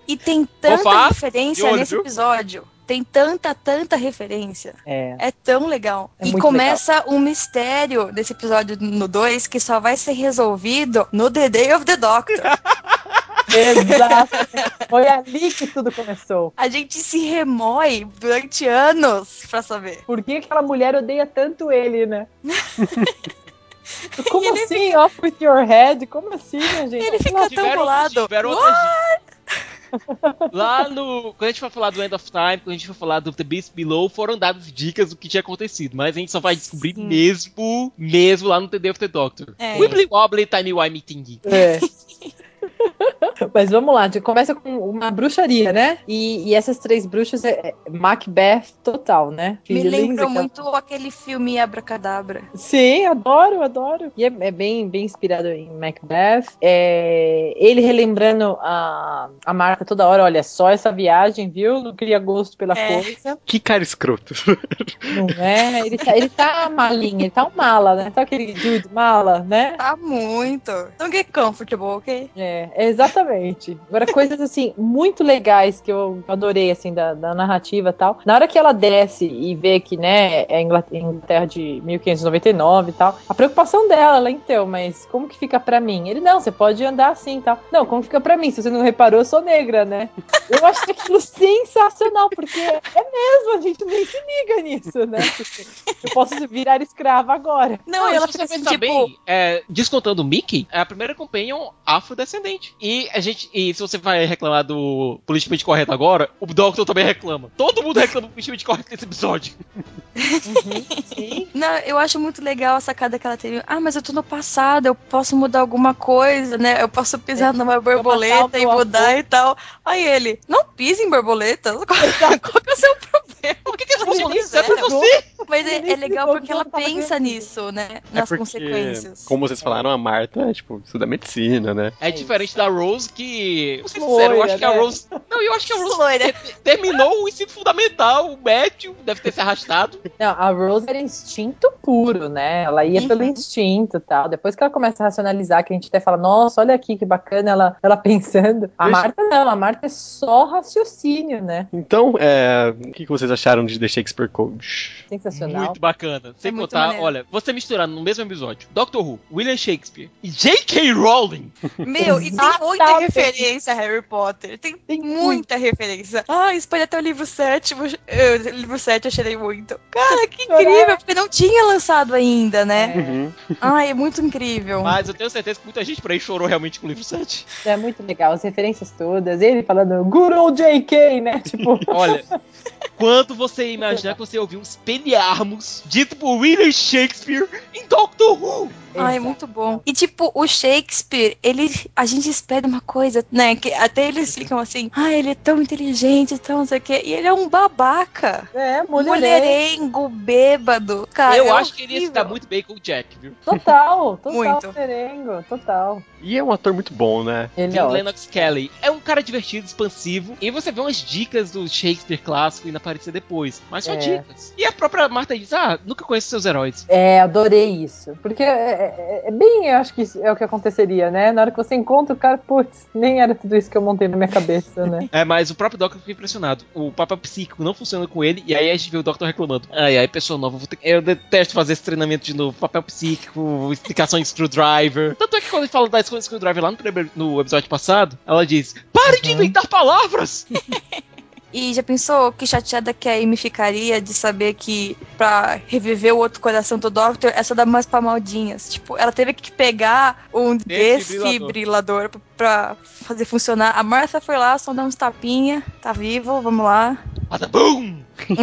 E tem tanta de referência olho, nesse viu? episódio. Tem tanta, tanta referência. É. É tão legal. É e começa um mistério desse episódio no 2 que só vai ser resolvido no The Day of the Doctor. Exato. Foi ali que tudo começou. A gente se remói durante anos pra saber. Por que aquela mulher odeia tanto ele, né? Como assim, off with your head? Como assim, minha gente? Ele fica tão bolado. tiveram outras. Lá no. Quando a gente for falar do End of Time, quando a gente for falar do The Beast Below, foram dadas dicas do que tinha acontecido. Mas a gente só vai descobrir Sim. mesmo, mesmo lá no The Day of the Doctor. É. Wibbly Wobbly Timey Wimey Tingy. É. Mas vamos lá, a gente começa com uma bruxaria, né? E, e essas três bruxas é é Macbeth total, né? Me aquela- muito aquele filme Abracadabra. Sim, adoro, adoro. E é, é bem, bem inspirado em Macbeth. É, ele relembrando a, a marca toda hora, olha, só essa viagem, viu? Não cria gosto pela É. coisa. Que cara escroto. Não é? Ele tá, ele tá malinha, ele tá um mala, né? Sabe aquele dude mala, né? Tá muito. Don't get comfortable, ok? É, exatamente. Agora, coisas assim, muito legais que eu adorei, assim, da, da narrativa e tal. Na hora que ela desce e vê que, né, é Ingla- Inglaterra de 1599 e tal, a preocupação dela, ela, então, mas como que fica pra mim? Ele, não, você pode andar assim e tal. Não, como fica pra mim? Se você não reparou, eu sou negra, né? Eu achei aquilo sensacional, porque é mesmo, a gente nem se liga nisso, né? Eu posso virar escrava agora. Não, Não, ela assim, pensar tipo, é, descontando o Mickey, é a primeira companion afrodescendente. E a gente, e se você vai reclamar do politicamente correto agora, o Doctor também reclama. Todo mundo reclama do politicamente correto nesse episódio. Sim. Não, eu acho muito legal a sacada que ela teve. Ah, mas eu tô no passado, eu posso mudar alguma coisa, né? Eu posso pisar numa borboleta o e mudar avô. e tal. Aí ele, não pise em borboleta. Qual, qual que é o seu problema? Por que, que eles vão Eles é pra você? Mas é, é legal porque ela pensa nisso, né? É Nas porque, consequências. Como vocês falaram, a Marta, é, tipo, estuda medicina, né? É diferente da Rose que. Vou ser sincero, eu acho que a né? Rose. Não, eu acho que a Rose Loira. te- terminou o ensino fundamental, o médio, deve ter se arrastado. Não, a Rose era instinto puro, né? Ela ia Uhum. pelo instinto e tal. Depois que ela começa a racionalizar, que a gente até fala, nossa, olha aqui que bacana ela, ela pensando. A Deixa- Marta não, a Marta é só raciocínio, né? Então, é, o que vocês acharam de The Shakespeare Code? Sensacional. Muito bacana. Sem muito contar, maneiro. olha, você misturando no mesmo episódio Doctor Who, William Shakespeare e J.K. Rowling. Meu, e tem muita Exatamente. referência a Harry Potter. Tem, muita referência. Ah, espalha até o livro sétimo. Eu, livro 7 eu achei muito. Cara, que incrível, porque não tinha lançado ainda, né? Uhum. Ai, é muito incrível. Mas eu tenho certeza que muita gente por aí chorou realmente com o livro 7. É muito legal, as referências todas. Ele falando, Good old JK, né? Tipo, Olha, quando você imaginar que você ouviu um espelharmos dito por William Shakespeare em Doctor Who. Ai, Exato. muito bom. E tipo, o Shakespeare, ele. A gente espera uma coisa, né? Que até eles ficam assim, ah, ele é tão inteligente, tão não sei o quê. E ele é um babaca. é, mulherengo. Mulherengo, bêbado. Cara, eu é acho que ele ia se horrível. dar muito bem com o Jack, viu? Total, total Muito. mulherengo, total. E é um ator muito bom, né? Ele é ótimo. Lennox Kelly é um cara divertido, expansivo, e você vê umas dicas do Shakespeare clássico indo aparecer depois. Mas só É. dicas. E a própria Marta diz: Ah, nunca conheço seus heróis. É, adorei isso. Porque é, é- é bem, eu acho que é o que aconteceria, né? Na hora que você encontra o cara, putz, nem era tudo isso que eu montei na minha cabeça, né? É, mas o próprio Doctor ficou impressionado. O papel psíquico não funciona com ele, e aí a gente vê o Doctor reclamando. Ai, ai, pessoa nova, ter... eu detesto fazer esse treinamento de novo. Papel psíquico, explicação em screwdriver. Tanto é que quando ele fala da escolha de screwdriver lá no, no episódio passado, ela diz: Pare de Uhum. inventar palavras! E já pensou que chateada que a Amy ficaria de saber que pra reviver o outro coração do Doctor é só dar umas palmadinhas? Tipo, ela teve que pegar um Desfibrilador. desfibrilador pra- pra fazer funcionar. A Martha foi lá, só dar uns tapinha, tá vivo, vamos lá. Bada boom!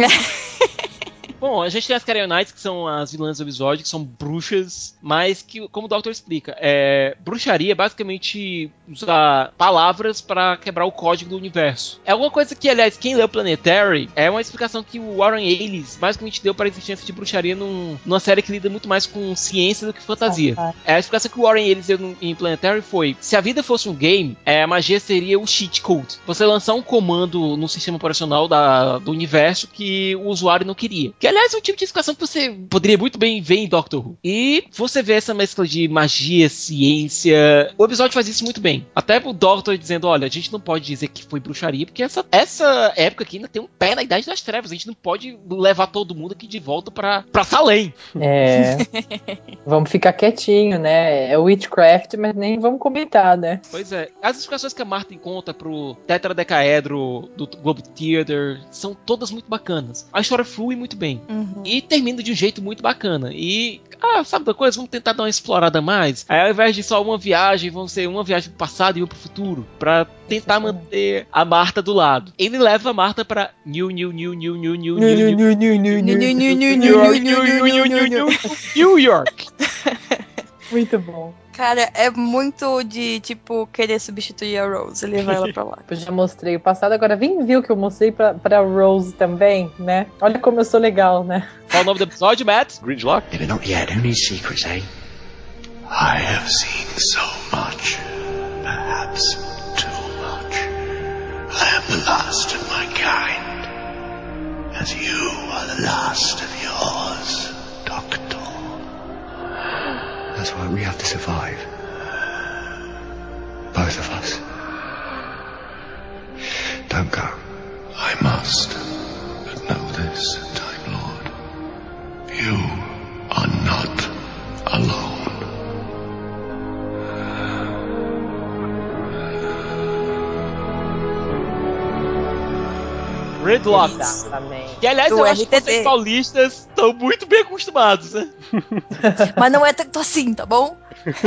Bom, a gente tem as Carrionites, que são as vilãs do episódio, que são bruxas, mas que, como o Doctor explica, é, bruxaria é basicamente usar palavras pra quebrar o código do universo. É alguma coisa que, aliás, quem leu Planetary é uma explicação que o Warren Ellis basicamente deu para a existência de bruxaria num- numa série que lida muito mais com ciência do que fantasia. É, a explicação que o Warren Ellis deu em Planetary foi: se a vida fosse um game, é, a magia seria o cheat code. Você lançar um comando no sistema operacional da- do universo que o usuário não queria. Que, aliás é um tipo de explicação que você poderia muito bem ver em Doctor Who. E você vê essa mescla de magia, ciência. O episódio faz isso muito bem. Até o Doctor dizendo: olha, a gente não pode dizer que foi bruxaria, porque essa, essa época aqui ainda tem um pé na Idade das Trevas. A gente não pode levar todo mundo aqui de volta pra, pra Salem. É. vamos ficar quietinho, né? É witchcraft, mas nem vamos comentar, né? Pois é. As explicações que a Marta encontra pro tetradecaedro do Globe Theater são todas muito bacanas. A história flui muito bem. Uhum. E termina de um jeito muito bacana. E, ah, sabe da coisa? Vamos tentar dar uma explorada mais. Aí, ao invés de só uma viagem, vão ser uma viagem pro passado e uma pro futuro. Pra tentar manter a Marta do lado. Ele leva a Marta pra New, New, New, New, New, New, New, New, New, New. New, New York. Muito bom. Cara, é muito de, tipo, querer substituir a Rose e levar ela pra lá. Eu já mostrei o passado, agora vem ver o que eu mostrei pra, pra Rose também, né? Olha como eu sou legal, né? Qual o nome do episódio, Matt? Gridlock? Maybe not yet. Who needs secrets, eh? I have seen so much, perhaps too much. I am the last of my kind, as you are the last of yours, Doctor. That's why we have to survive. Both of us. Don't go. I must, Que aliás Do eu acho que vocês paulistas estão muito bem acostumados, né? Mas não é tanto assim, tá bom?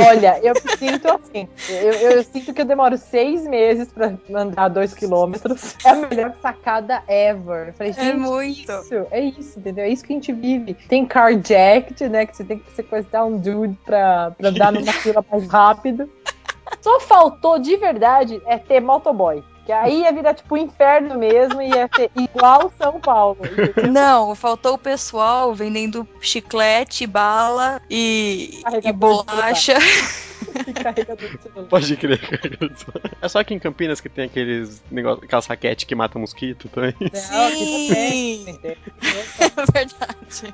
Olha, eu me sinto assim. Eu, eu sinto que eu demoro seis meses pra andar dois quilômetros. É a melhor sacada ever. Falei, É muito. Isso, é isso, entendeu? É isso que a gente vive. Tem carjacked, né? Que você tem que sequestrar um dude pra, pra andar numa fila mais rápido. Só faltou de verdade é ter motoboy. Que aí ia virar tipo um inferno mesmo e ia ser igual São Paulo. entendeu? Não, faltou o pessoal vendendo chiclete, bala e, e bolacha. E. Pode crer. É só aqui em Campinas que tem aqueles negócios, aquelas raquete que mata mosquito também. Não, também, Sim, entendeu? é verdade.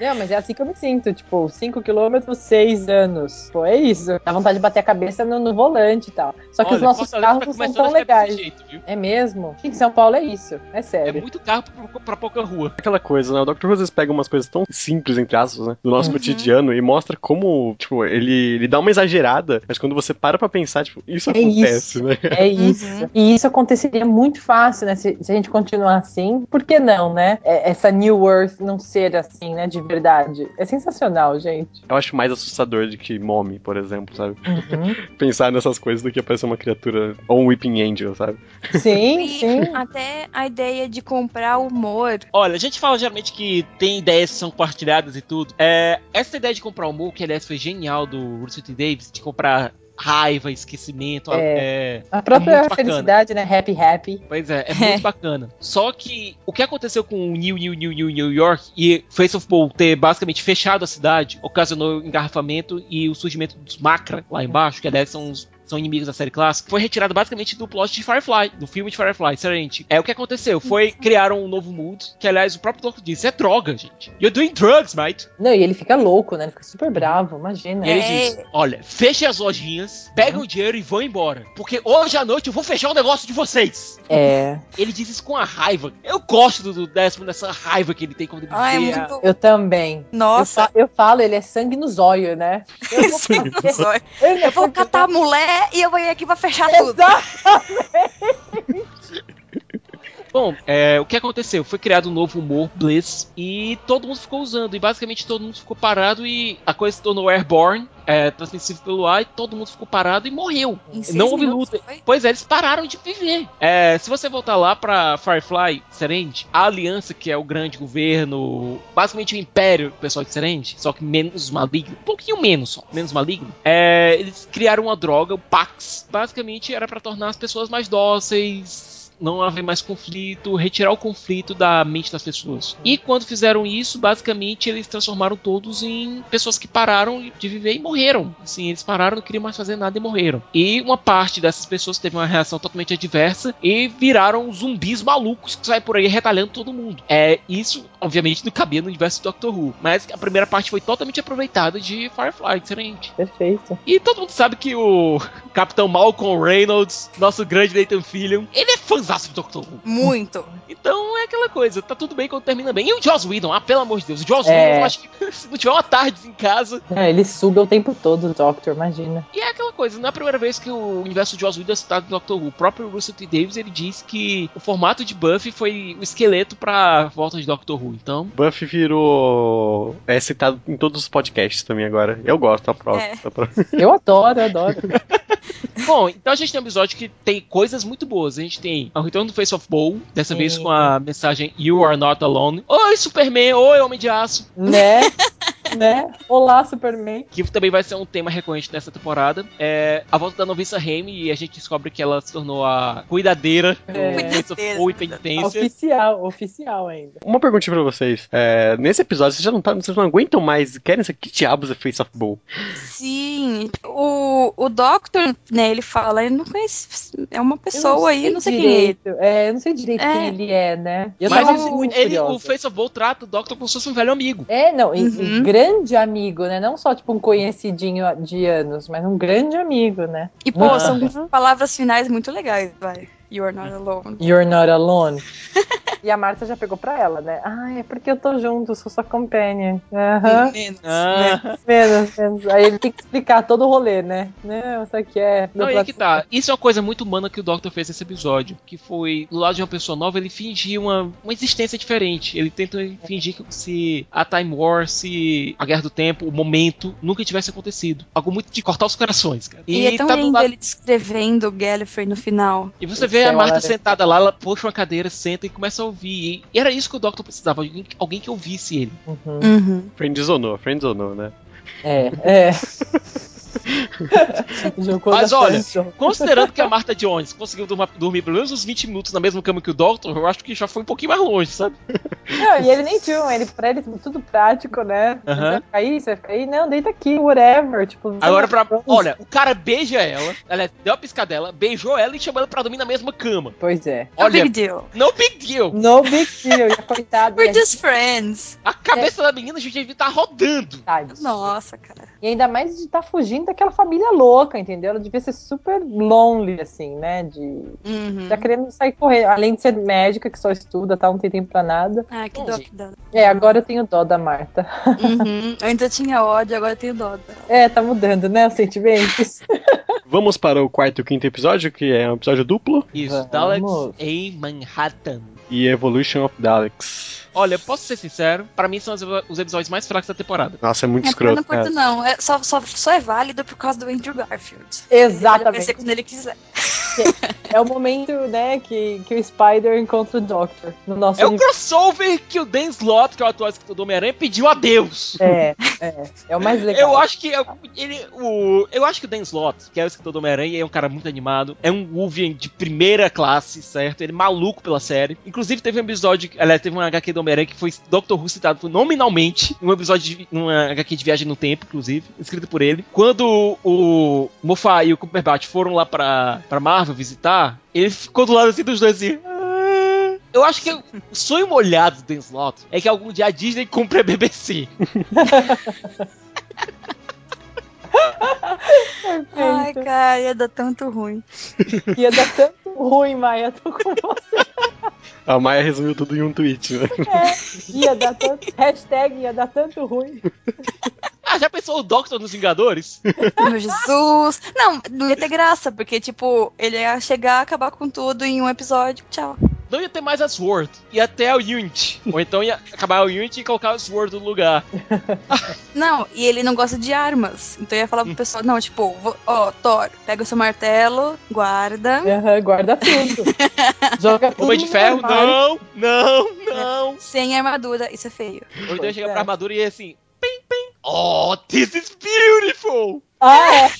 Não, mas é assim que eu me sinto, tipo, 5 quilômetros, 6 anos. Pô, é isso. Dá vontade de bater a cabeça no, no volante e tal. Só que os Olha, nossos Fortaleza carros tá não são tão legais. jeito? É mesmo? Em São Paulo é isso. É É sério. muito carro pra, pra pouca rua. Aquela coisa, né? O Dr. Vezes pega umas coisas tão simples, entre aspas, né? Do nosso Uhum. cotidiano e mostra como, tipo, ele, ele dá uma exagerada, mas quando você para pra pensar, tipo, isso É acontece, isso. né? É isso. Uhum. E isso aconteceria muito fácil, né? Se, se a gente continuar assim, por que não, né? É- essa New Earth não ser assim, né? De verdade. É sensacional, gente. Eu acho mais assustador do que Mommy, por exemplo, sabe? Uhum. Pensar nessas coisas do que aparecer uma criatura ou um Weeping Angel, sabe? Sim, E sim. até a ideia de comprar humor. Olha, a gente fala geralmente que tem ideias que são compartilhadas e tudo. É, essa ideia de comprar humor, que aliás foi genial do Russell T. Davis, de comprar raiva, esquecimento, é, A própria bacana. felicidade, né? Happy, happy. Pois é, é muito bacana. Só que o que aconteceu com o New New New New New York e Face of Bowl ter basicamente fechado a cidade ocasionou engarrafamento e o surgimento dos Macra lá embaixo, que aliás são os são inimigos da série clássica, foi retirado basicamente do plot de Firefly, do filme de Firefly, Serenity. É o que aconteceu, foi criaram um novo mood, que aliás o próprio Doctor disse, é droga, gente. You're doing drugs, mate. Não, e ele fica louco, né? Ele fica super bravo, imagina. E ele É. diz, olha, feche as lojinhas, pega o dinheiro e vão embora, porque hoje à noite eu vou fechar o negócio de vocês. É. Ele diz isso com a raiva. Eu gosto do, do Décimo dessa raiva que ele tem quando ele Ah, é muito. Eu também. Eu, Nossa, fa- eu falo, ele é sangue no zóio, né? Eu vou, Sangue no fazer- Ele é eu vou catar a e eu venho aqui pra fechar Exatamente. tudo. Bom, é, o que aconteceu? Foi criado um novo humor, Bliss, e todo mundo ficou usando, e basicamente todo mundo ficou parado e a coisa se tornou airborne, é, transmissível pelo ar, e todo mundo ficou parado e morreu. Não houve luta. foi? Pois é, eles pararam de viver. É, se você voltar lá pra Firefly, Serend, a Aliança, que é o grande governo, basicamente o império do pessoal de Serend, só que menos maligno, um pouquinho menos só, menos maligno, é, eles criaram uma droga, o Pax, basicamente era pra tornar as pessoas mais dóceis, não haver mais conflito, retirar o conflito da mente das pessoas. E quando fizeram isso, basicamente eles transformaram todos em pessoas que pararam de viver e morreram. Assim, eles pararam, não queriam mais fazer nada e morreram. E uma parte dessas pessoas teve uma reação totalmente adversa e viraram zumbis malucos que saem por aí retalhando todo mundo. É isso, obviamente, não cabia no universo do Doctor Who, mas a primeira parte foi totalmente aproveitada de Firefly, diferente. Perfeito. E todo mundo sabe que o Capitão Malcolm Reynolds, nosso grande Nathan Fillion, ele é fãzaço do Doctor Who. Muito. Então é aquela coisa, tá tudo bem quando termina bem. E o Joss Whedon, ah, pelo amor de Deus, o Joss É. Whedon, eu acho que se não tiver uma tarde em casa. Não, ele suga o tempo todo, o Doctor, imagina. E é aquela coisa, não é a primeira vez que o universo de Joss Whedon é citado no Doctor Who. O próprio Russell T. Davis, ele disse que o formato de Buffy foi o esqueleto pra volta de Doctor Who. Então, Buffy virou. É citado em todos os podcasts também agora. Eu gosto, aprovo. É. aprovo. Eu adoro, eu adoro. Bom, então a gente tem um episódio que tem coisas muito boas. A gente tem o retorno do Face of Bowl, dessa Sim. vez com a mensagem You Are Not Alone. Oi, Superman! Oi, Homem de Aço! né? né? Olá, Superman. Que também vai ser um tema recorrente nessa temporada. É a volta da noviça Remy e a gente descobre que ela se tornou a cuidadeira É. do Face of Bowl e penitência. Oficial, oficial ainda. Uma perguntinha pra vocês. É, nesse episódio, vocês já não, tá, vocês não aguentam mais. Querem saber que diabos é Face of Bull? Sim. O, o Doctor, né, ele fala, ele não conhece. É uma Eu pessoa aí, sei não sei quem é. Ele. direito. É, eu não sei direito É. quem ele é, né? Eu Mas tava o- muito ele, curiosa. o Face of Bowl trata o Doctor como se fosse um velho amigo. É, não, e- e Uhum. grande amigo, né? Não só tipo um conhecidinho de anos, mas um grande amigo, né? E, pô, Ah. são palavras finais muito legais, vai. You're not alone. You're not alone. e a Marta já pegou pra ela, né? Ah, é porque eu tô junto, sou sua companion. Aham. Menos? Ah, Menos, menos. Aí ele tem que explicar todo o rolê, né? Não, isso aqui é. Não, e aí que tá. Isso é uma coisa muito humana que o Doctor fez nesse episódio. Que foi, do lado de uma pessoa nova, ele fingir uma, uma existência diferente. Ele tenta fingir que se a Time War, se a Guerra do Tempo, o momento, nunca tivesse acontecido. Algo muito de cortar os corações, cara. E, é tão tá do lindo lado- ele descrevendo o Gallifrey no final. E você vê a Ela Marta sentada lá, ela puxa uma cadeira, senta e começa a ouvir. E era isso que o Doctor precisava, alguém, alguém que ouvisse ele. Uhum. Uhum. Friendzonou, friendzonou, né? É, é. Mas olha. Considerando que a Marta Jones conseguiu dormir, dormir pelo menos uns 20 minutos na mesma cama que o Doctor, eu acho que já foi um pouquinho mais longe, sabe? Não, e ele nem tinha, ele, pra ele tudo prático, né? Você Aham. vai ficar aí, você vai ficar aí, não, deita aqui, whatever. Tipo, Agora, pra. Olha, o cara beija ela, ela deu uma piscadela, beijou ela e chamou ela pra dormir na mesma cama. Pois é. No Olha, big deal. no big deal. No big deal, e a coitada. We're a just friends. A cabeça da menina já devia estar rodando. gente- Nossa, cara. E ainda mais de estar fugindo daquela família louca, entendeu? Ela devia ser super lonely, assim, né? De. Uhum. Tá querendo sair correndo. Além de ser médica, que só estuda, tá? Não tem tempo pra nada. Ah, que Bom, dó que dá. É, agora eu tenho dó da Marta. Uhum. Eu ainda tinha ódio, agora eu tenho dó dela. É, tá mudando, né? Os sentimentos. Vamos para o quarto e quinto episódio, que é um episódio duplo. Isso, Vamos. Daleks em Manhattan. E Evolution of Daleks. Olha, posso ser sincero, pra mim são os, os episódios mais fracos da temporada. Nossa, é muito É eu não escroto, curto, cara. não. É, só, só, só é válido por causa do Andrew Garfield. Ele pode aparecer Exatamente. quando ele quiser. É o momento, né, que, que o Spider encontra o Doctor no nosso É o crossover que o Dan Slott, que é o atual escritor do Homem-Aranha, pediu a Deus. É, é. É o mais legal. Eu acho que é ele, o, eu acho que o Dan Slott, que é o escritor do Homem-Aranha, é um cara muito animado. É um Wolverine de primeira classe, certo? Ele é maluco pela série. Inclusive teve um episódio, aliás, teve um HQ do Homem-Aranha que foi Dr. Who citado nominalmente, um episódio de numa HQ de viagem no tempo, inclusive, escrito por ele. Quando o Moffat e o Cumberbatch foram lá pra, pra Marvel visitar, ele ficou do lado assim dos dois assim. "Ah." Eu acho que o sonho molhado do Dan Slott é que algum dia a Disney compre a BBC. Ai, Perfeito. cara, ia dar tanto ruim. Ia dar tanto ruim, Maia. Tô com você. A Maia resumiu tudo em um tweet, né? É, ia dar tanto. Hashtag ia dar tanto ruim. Ah, já pensou o Doctor nos Vingadores? Meu Jesus. Não, não ia ter graça, porque, tipo, ele ia chegar, acabar com tudo em um episódio. Tchau. Não ia ter mais a Sword, ia até o Unity. Ou então ia acabar o Unity e colocar o Sword no lugar. Não, e ele não gosta de armas. Então ia falar pro pessoal, não, tipo, ó, Thor, pega o seu martelo, guarda. Aham, guarda tudo. Joga tudo. Homem de no Ferro, armário. não, não, não. Sem armadura, isso é feio. Ou então ia chegar é. pra armadura e ia assim, pim, pim. Oh, this is beautiful! Ah, é.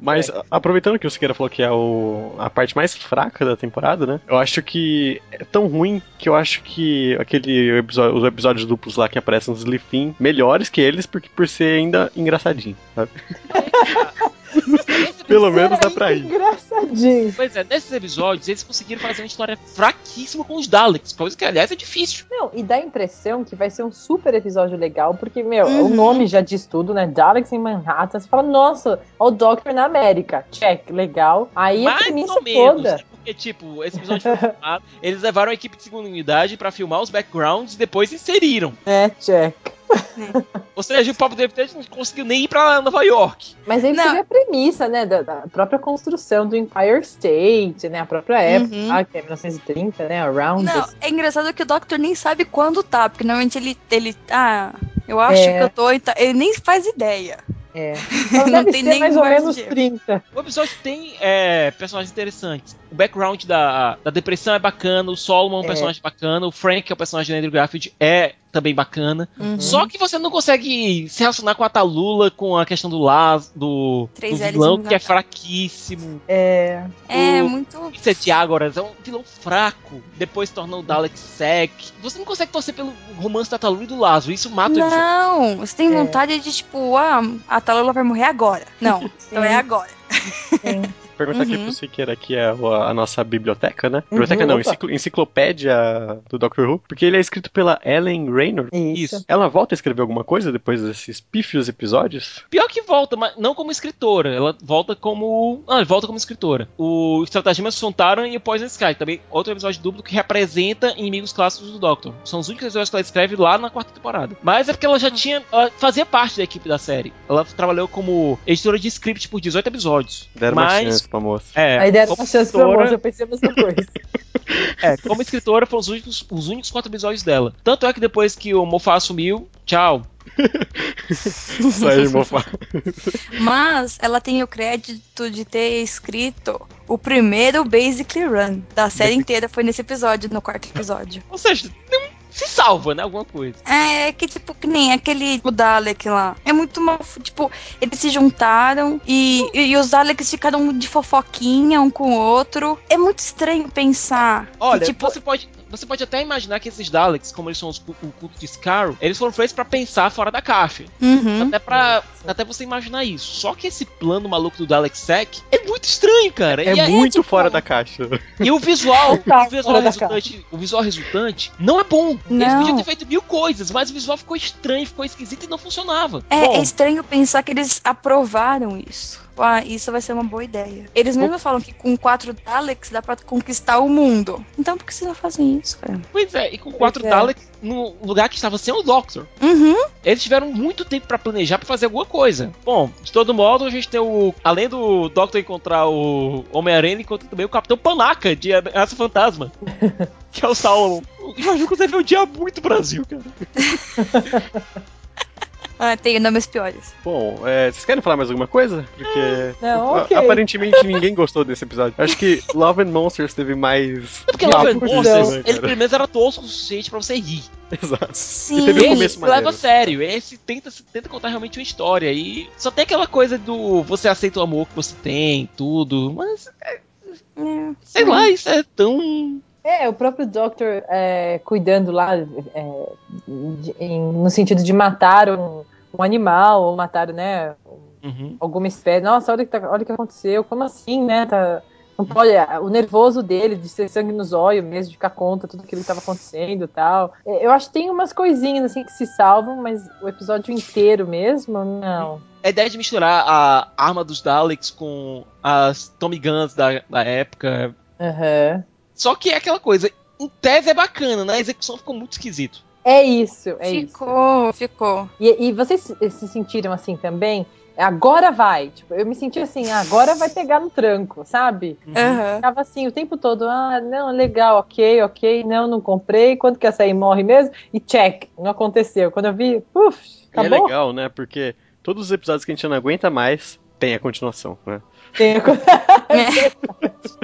Mas a- aproveitando que o Siqueira falou que é o, a parte mais fraca da temporada, né? Eu acho que é tão ruim que eu acho que aquele episódio, os episódios duplos lá que aparecem nos Leafin melhores que eles, porque por ser ainda engraçadinho, sabe? Pelo menos dá pra ir. Engraçadinho. Pois é, nesses episódios eles conseguiram fazer uma história fraquíssima com os Daleks, coisa que aliás é difícil. Não, e dá a impressão que vai ser um super episódio legal, porque, meu, o Uhum. nome já diz tudo, né? Daleks em Manhattan. Você fala, nossa, ó o Doctor na América. Check, legal. Aí a Mais premissa ou menos, toda. né? porque tipo, esse episódio foi filmado, eles levaram a equipe de segunda unidade pra filmar os backgrounds e depois inseriram. É, check. Ou seja, o Pop David não conseguiu nem ir pra Nova York. Mas aí você Não. vê a premissa, né, da, da própria construção do Empire State, né, a própria época, Uhum. ah, que é 1930, né, around Não, this. é engraçado que o Doctor nem sabe quando tá, porque normalmente ele, ele ah, eu acho É. que eu tô, e tá- ele nem faz ideia. É. Então Não tem nem mais ou menos de erro. 30. O episódio tem é, personagens interessantes. O background da, da depressão é bacana, o Solomon é um É. personagem bacana, o Frank, que é o personagem do Andrew Garfield, é também bacana. Uhum. Só que você não consegue se relacionar com a Talula, com a questão do Laz, do, do vilão, que é fraquíssimo. É. É, O- muito. Isso é Diagoras, é um vilão fraco. Depois torna o Dalek Sec. Você não consegue torcer pelo romance da Talula e do Lazo. Isso mata o episódio. Não, você tem É. vontade de tipo, ah, a Talula vai morrer agora. Não, então é agora. Sim. Perguntar aqui Uhum. pro Siqueira, que é o- a nossa biblioteca, né? Biblioteca Uhum, não, opa. enciclo- enciclopédia do Doctor Who, porque ele é escrito pela Ellen Raynor. Isso. Isso. Ela volta a escrever alguma coisa depois desses pífios episódios? Pior que volta, mas não como escritora. Ela volta como. Ah, volta como escritora. O Estratagemas Sontaran e o Poison Sky. Também outro episódio duplo que representa inimigos clássicos do Doctor. São os únicos episódios que ela escreve lá na quarta temporada. Mas é porque ela já tinha. Ela fazia parte da equipe da série. Ela trabalhou como editora de script por 18 episódios. Deram mas. Chance pra moça. É, Aí deram como uma chance pra escritora- moça, eu pensei a mesma coisa. É, como escritora foram os únicos, os únicos quatro episódios dela. Tanto é que depois que o Moffat assumiu, tchau. Aí, mofa. Mas ela tem o crédito de ter escrito o primeiro Basically Run da série inteira. Foi nesse episódio, no quarto episódio. Ou seja, não- se salva, né? Alguma coisa. É que, tipo, que nem aquele o Dalek lá. É muito mal. Tipo, eles se juntaram e, e, os Daleks ficaram de fofoquinha um com o outro. É muito estranho pensar. que, Olha, tipo, você pode. Você pode até imaginar que esses Daleks, como eles são os, o culto de Scarrow, eles foram feitos pra pensar fora da caixa. uhum. Até pra. Até você imaginar isso. Só que esse plano maluco do Dalek Sec é muito estranho, cara. É aí, muito tipo, fora da caixa. e o visual, Tá, o visual resultante, o visual resultante não é bom. Eles Não. podiam ter feito mil coisas, mas o visual ficou estranho, ficou esquisito e não funcionava. É, Bom, é estranho pensar que eles aprovaram isso. Ah, isso vai ser uma boa ideia. Eles mesmo falam que com quatro Daleks dá pra conquistar o mundo. Então por que vocês não fazem isso, cara? Pois é, e com quatro é. Daleks no lugar que estava sem o Doctor. Uhum. Eles tiveram muito tempo pra planejar pra fazer alguma coisa. Bom, de todo modo, a gente tem o. Além do Doctor encontrar o Homem-Aranha, encontra também o Capitão Panaca de Ameaça Fantasma. que é o Salomon. O Jorge deve odiar muito o Brasil, cara. Ah, tem nomes piores. Bom, é, vocês querem falar mais alguma coisa? Porque Não, a- ok. aparentemente ninguém gostou desse episódio. Acho que Love and Monsters teve mais. É porque Love and Monsters, né, ele pele menos era tosco o suficiente pra você rir. Exato. Sim. E teve um começo leva a maneiro. sério. Esse tenta, tenta contar realmente uma história. E só tem aquela coisa do você aceita o amor que você tem, tudo. Mas, É, sei lá, isso é tão. É, o próprio Doctor é, cuidando lá, é, de- em- no sentido de matar um, um animal, ou matar, né, Uhum. alguma espécie. Nossa, olha o que, tá- olha que aconteceu, como assim, né? Tá, não pode, o nervoso dele, de ter sangue nos olhos mesmo, de ficar conta tudo aquilo que estava acontecendo e tal. É, Eu acho que tem umas coisinhas assim que se salvam, mas o episódio inteiro mesmo, não. A ideia de misturar a arma dos Daleks com as Tommy Guns da, da época. Aham. Só que é aquela coisa. Em tese é bacana, na execução ficou muito esquisito. É isso, é isso. ficou, ficou. E, e vocês se- se sentiram assim também? Agora vai. Tipo, eu me senti assim, agora vai pegar no tranco, sabe? Aham. Ficava assim o tempo todo, ah, não, legal, ok, ok, não, não comprei, quando que essa aí morre mesmo? E check, não aconteceu. Quando eu vi, uff, E é acabou. legal, né? Porque todos os episódios que a gente não aguenta mais tem a continuação, né? Tem-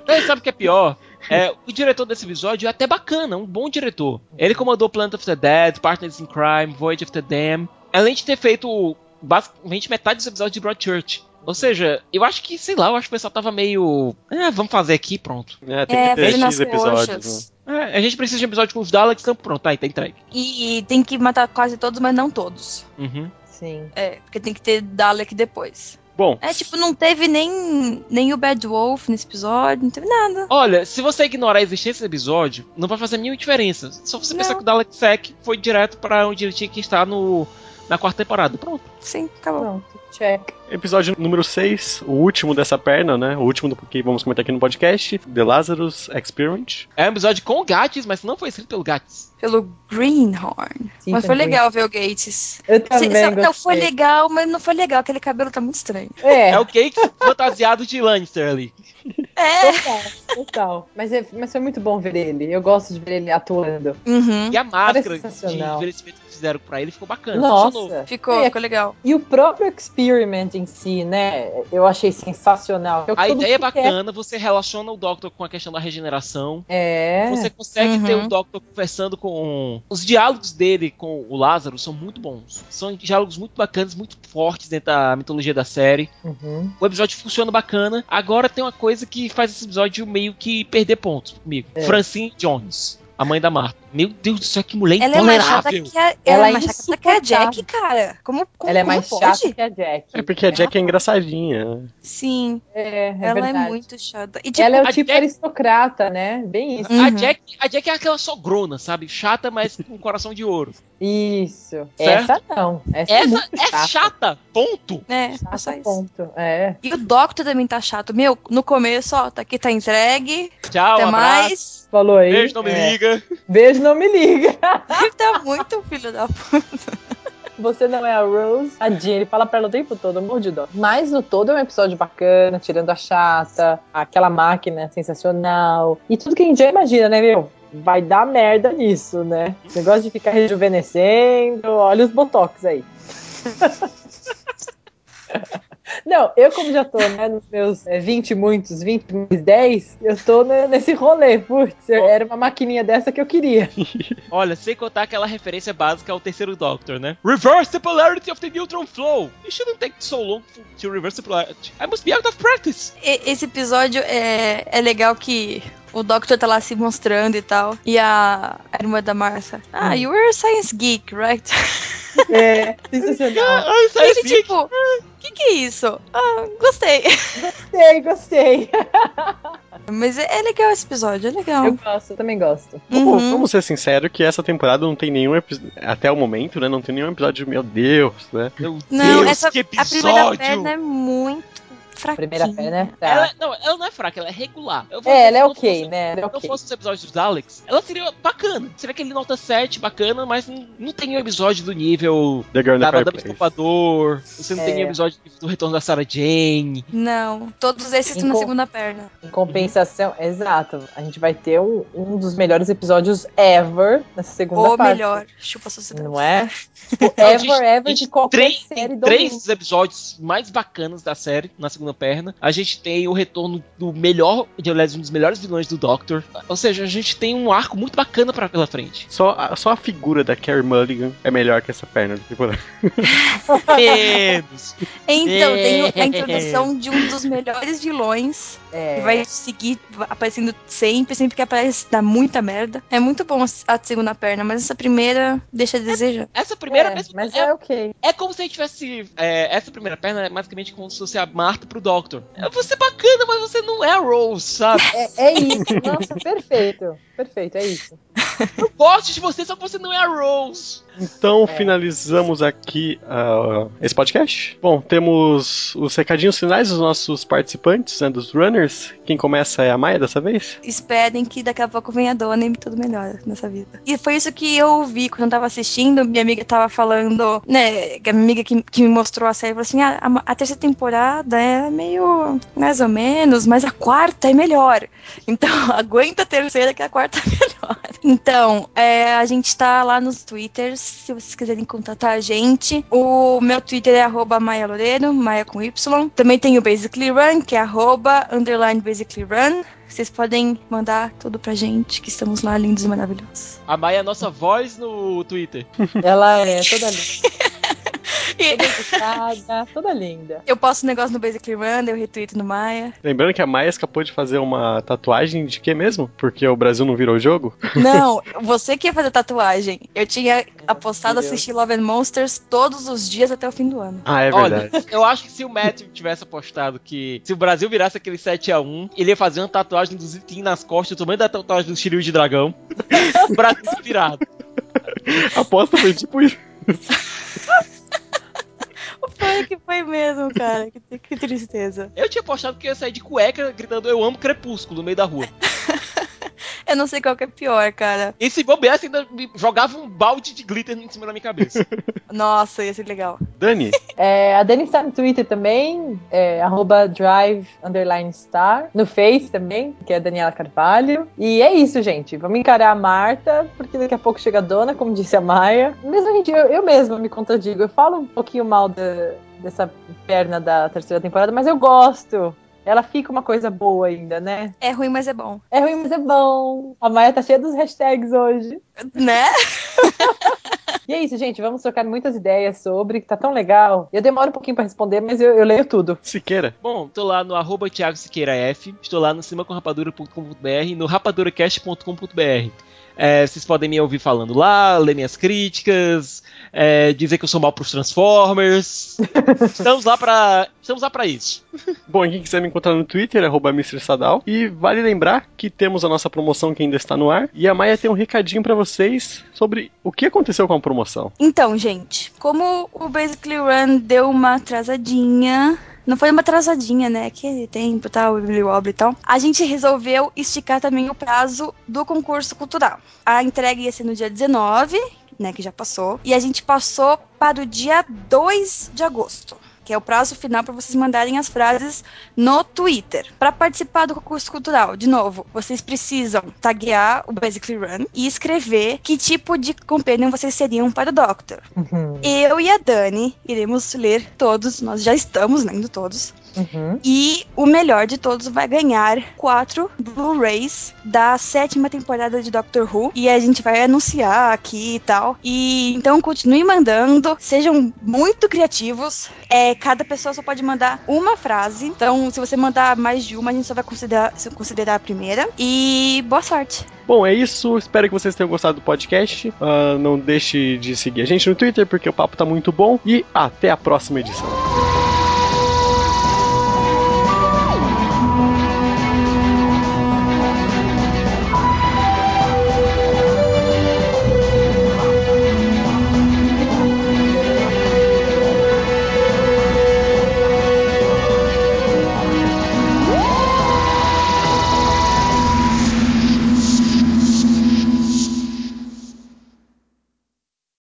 Mas sabe o que é pior? É, o diretor desse episódio é até bacana, um bom diretor. Ele comandou Planet of the Dead, Partners in Crime, Voyage of the Dam. Além de ter feito basicamente metade dos episódios de Broadchurch. Ou seja, eu acho que, sei lá, eu acho que o pessoal tava meio. Ah, vamos fazer aqui, pronto. É, tem É, que ter fazendo X as episódios. né? É, a gente precisa de um episódio com os Daleks, então pronto, aí tá entregue. E tem que matar quase todos, mas não todos. Uhum. Sim. É, porque tem que ter Dalek depois. Bom, É, tipo, não teve nem, nem o Bad Wolf nesse episódio, não teve nada. Olha, se você ignorar a existência desse episódio, não vai fazer nenhuma diferença. Só você pensar Não. que o Dalek Sec foi direto pra onde ele tinha que estar no, na quarta temporada. Pronto. Sim, acabou. Pronto, check. Episódio número 6, o último dessa perna, né? O último do que vamos comentar aqui no podcast, The Lazarus Experiment. É um episódio com o Gats, mas não foi escrito pelo Gats. Pelo Greenhorn. Sim, mas foi legal ver o Gates. Eu Se- também não, foi legal, mas não foi legal. Aquele cabelo tá muito estranho. É, É o Gates fantasiado de Lannister ali. É. total, total. Mas, é, mas foi muito bom ver ele. Eu gosto de ver ele atuando. Uhum. E a máscara de envelhecimento que fizeram pra ele ficou bacana. funcionou. Nossa. Ficou, É, ficou legal. E o próprio experiment em si, né? Eu achei sensacional. Eu A ideia é mundo quer. bacana, você relaciona o Doctor com a questão da regeneração. É. Você consegue ter Uhum. o Doctor conversando com. Os diálogos dele com o Lázaro são muito bons. São diálogos muito bacanas, muito fortes dentro da mitologia da série. Uhum. O episódio funciona bacana. Agora tem uma coisa que faz esse episódio meio que perder pontos comigo. É. Francine Jones, a mãe da Marta. Meu Deus do céu, que mulher Ela é mais chata intolerável. que a, ela Ela é é mais chata que a. Jack, cara. Como, como Ela é como mais pode? chata que a Jack. É porque a Jack é engraçadinha. né? Sim, É, é ela verdade. é muito chata. E tipo, Ela é o a tipo Jack- aristocrata, né? Bem isso. Uhum. A, Jack, a Jack é aquela sogrona, sabe? Chata, mas com coração de ouro. Isso. Certo? Essa não. Essa, é Essa é chata. chata, ponto. é, Chata, ponto. É. E o Doctor também tá chato. Meu, no começo, ó, tá aqui, tá entregue. Tchau, até um mais. Falou aí. Beijo, não me É. liga. Beijo, não me liga. Ele tá muito filho da puta. Você não é a Rose. A Jean, ele fala pra ela o tempo todo, amor de dó. Mas no todo é um episódio bacana, tirando a chata, aquela máquina sensacional. E tudo que a gente já imagina, né, meu? Vai dar merda nisso, né? Esse negócio de ficar rejuvenescendo, olha os botox aí. Não, eu como já tô, né, nos meus é, 20 e muitos, 20 mais 10, eu tô né, nesse rolê, putz, era uma maquininha dessa que eu queria. Olha, sem contar aquela referência básica ao terceiro Doctor, né? Reverse the polarity of the neutron flow. It shouldn't take so long to reverse the polarity. I must be out of practice. E- Esse episódio é, é legal que o Doctor tá lá se mostrando e tal. E a, a irmã da Martha. Ah, Hum. you were a science geek, right? É, sensacional. Ai, E sai ele, assim. tipo, o que que é isso? Ah, gostei. Gostei, gostei. Mas é, é legal esse episódio, é legal. Eu gosto, eu também gosto. Vamos, Uhum. vamos ser sinceros que essa temporada não tem nenhum episódio. Até o momento, né? Não tem nenhum episódio, meu Deus, né? Meu Não, Deus, essa, que a primeira episódio. perna é muito fraquinha. Primeira perna, tá. Ela, não, ela não é fraca, ela é regular. Eu vou É, dizer, ela é ok, fosse- né? Ela é Se não ok. fosse os episódios dos Daleks, ela seria bacana. Seria aquele nota 7 bacana, mas não, não tem nenhum episódio do nível The Girl da Madame Fireplace. Escapador. Você não É. tem nenhum episódio do retorno da Sarah Jane. Não, todos esses estão na segunda perna. Em compensação, exato. A gente vai ter um, um dos melhores episódios ever nessa segunda Ou parte. melhor, chupa a sociedade. Não é? Tipo, ever, gente, ever gente, de qualquer três, série tem do três dos episódios mais bacanas da série na segunda perna. A gente tem o retorno do melhor, de aliás, um dos melhores vilões do Doctor. Ou seja, a gente tem um arco muito bacana pra pela frente. Só, a- só a figura da Carrie Mulligan é melhor que essa perna tipo, da temporada. Menos. Então, tem É. a introdução de um dos melhores vilões. É. Que vai seguir aparecendo sempre, sempre que aparece, dá muita merda. É muito bom a segunda perna, mas essa primeira deixa a desejar. Essa primeira É, mesmo mas é, é ok. é como se a gente tivesse. é, essa primeira perna é basicamente como se fosse a Marta pro Doctor. É você bacana, mas você não é Rose, sabe? É, é isso. Nossa, perfeito. Perfeito, é isso. Eu gosto de você, só que você não é a Rose. Então, É. finalizamos aqui ah, esse podcast. Bom, temos os recadinhos finais dos nossos participantes, né, dos runners. Quem começa é a Maia dessa vez? Esperem que daqui a pouco venha a dona e tudo melhor nessa vida. E foi isso que eu ouvi quando eu tava assistindo. Minha amiga tava falando, né? que A minha amiga que, que me mostrou a série falou assim: ah, a, a terceira temporada é meio mais ou menos, mas a quarta é melhor. Então, aguenta a terceira que a quarta melhor. Então, é, a gente tá lá nos Twitters, se vocês quiserem contatar a gente. O meu Twitter é arroba Maia Loureiro, Maia com Y. Também tem o Basically Run, que é arroba underline Basically Run. Vocês podem mandar tudo pra gente, que estamos lá lindos e maravilhosos. A Maia é a nossa voz no Twitter. Ela é toda linda. Que Toda educada, toda linda. eu posto um negócio no Basically Run, eu retweet no Maia. Lembrando que a Maia acabou de fazer uma tatuagem de quê mesmo? Porque o Brasil não virou o jogo? Não, você que ia fazer tatuagem. Eu tinha apostado Deus. assistir Love and Monsters todos os dias até o fim do ano. Ah, é verdade. Olha, eu acho que se o Matt tivesse apostado que se o Brasil virasse aquele 7x1, ele ia fazer uma tatuagem do Zitin nas costas, o tamanho da tatuagem do Shiryu de dragão. o Brasil virado. Aposta foi tipo isso. Foi que foi mesmo, cara. Que, que tristeza. Eu tinha apostado que eu ia sair de cueca gritando Eu amo Crepúsculo no meio da rua. Eu não sei qual que é pior, cara. E se bobeasse, ainda me jogava um balde de glitter em cima da minha cabeça. Nossa, ia ser legal. Dani, É, a Dani está no Twitter também, é, arroba drive underline star. No Face também, que é a Daniela Carvalho. E é isso, gente. Vamos encarar a Marta, porque daqui a pouco chega a dona, como disse a Maia. Mesmo, gente, eu, eu mesma me contradigo. Eu falo um pouquinho mal da- dessa perna da terceira temporada, mas eu gosto. Ela fica uma coisa boa ainda, né? É ruim, mas é bom. É ruim, mas é bom. A Maia tá cheia dos hashtags hoje. Né? E é isso, gente. Vamos trocar muitas ideias sobre, que tá tão legal. Eu demoro um pouquinho pra responder, mas eu, eu leio tudo. Siqueira. Bom, tô lá no arroba Thiago Siqueira F, estou lá no cinemacorrapadura.com.br, no rapaduracast.com.br. É, vocês podem me ouvir falando lá, ler minhas críticas, é, dizer que eu sou mal pros Transformers. estamos lá pra. Estamos lá pra isso. Bom, quem quiser me encontrar no Twitter, arroba Mr. Sadal. E vale lembrar que temos a nossa promoção que ainda está no ar. E a Maia tem um recadinho pra vocês sobre o que aconteceu com a promoção. Então, gente, como o Basically Run deu uma atrasadinha. Não foi uma atrasadinha, né? Que tempo tal, Wobbly e tal. A gente resolveu esticar também o prazo do concurso cultural. A entrega ia ser no dia 19, né? Que já passou. E a gente passou para o dia 2 de agosto. Que é o prazo final para vocês mandarem as frases no Twitter. Para participar do concurso cultural, de novo, vocês precisam taguear o Basically Run e escrever que tipo de companion vocês seriam para o Doctor. Uhum. Eu e a Dani iremos ler todos, nós já estamos lendo todos. Uhum. E o melhor de todos vai ganhar quatro Blu-rays da sétima temporada de Doctor Who. E a gente vai anunciar aqui e tal. E então continue mandando, sejam muito criativos. É, cada pessoa só pode mandar uma frase. Então, se você mandar mais de uma, a gente só vai considerar, considerar a primeira. E boa sorte! Bom, é isso. Espero que vocês tenham gostado do podcast. Ah, não deixe de seguir a gente no Twitter, porque o papo tá muito bom. E até a próxima edição.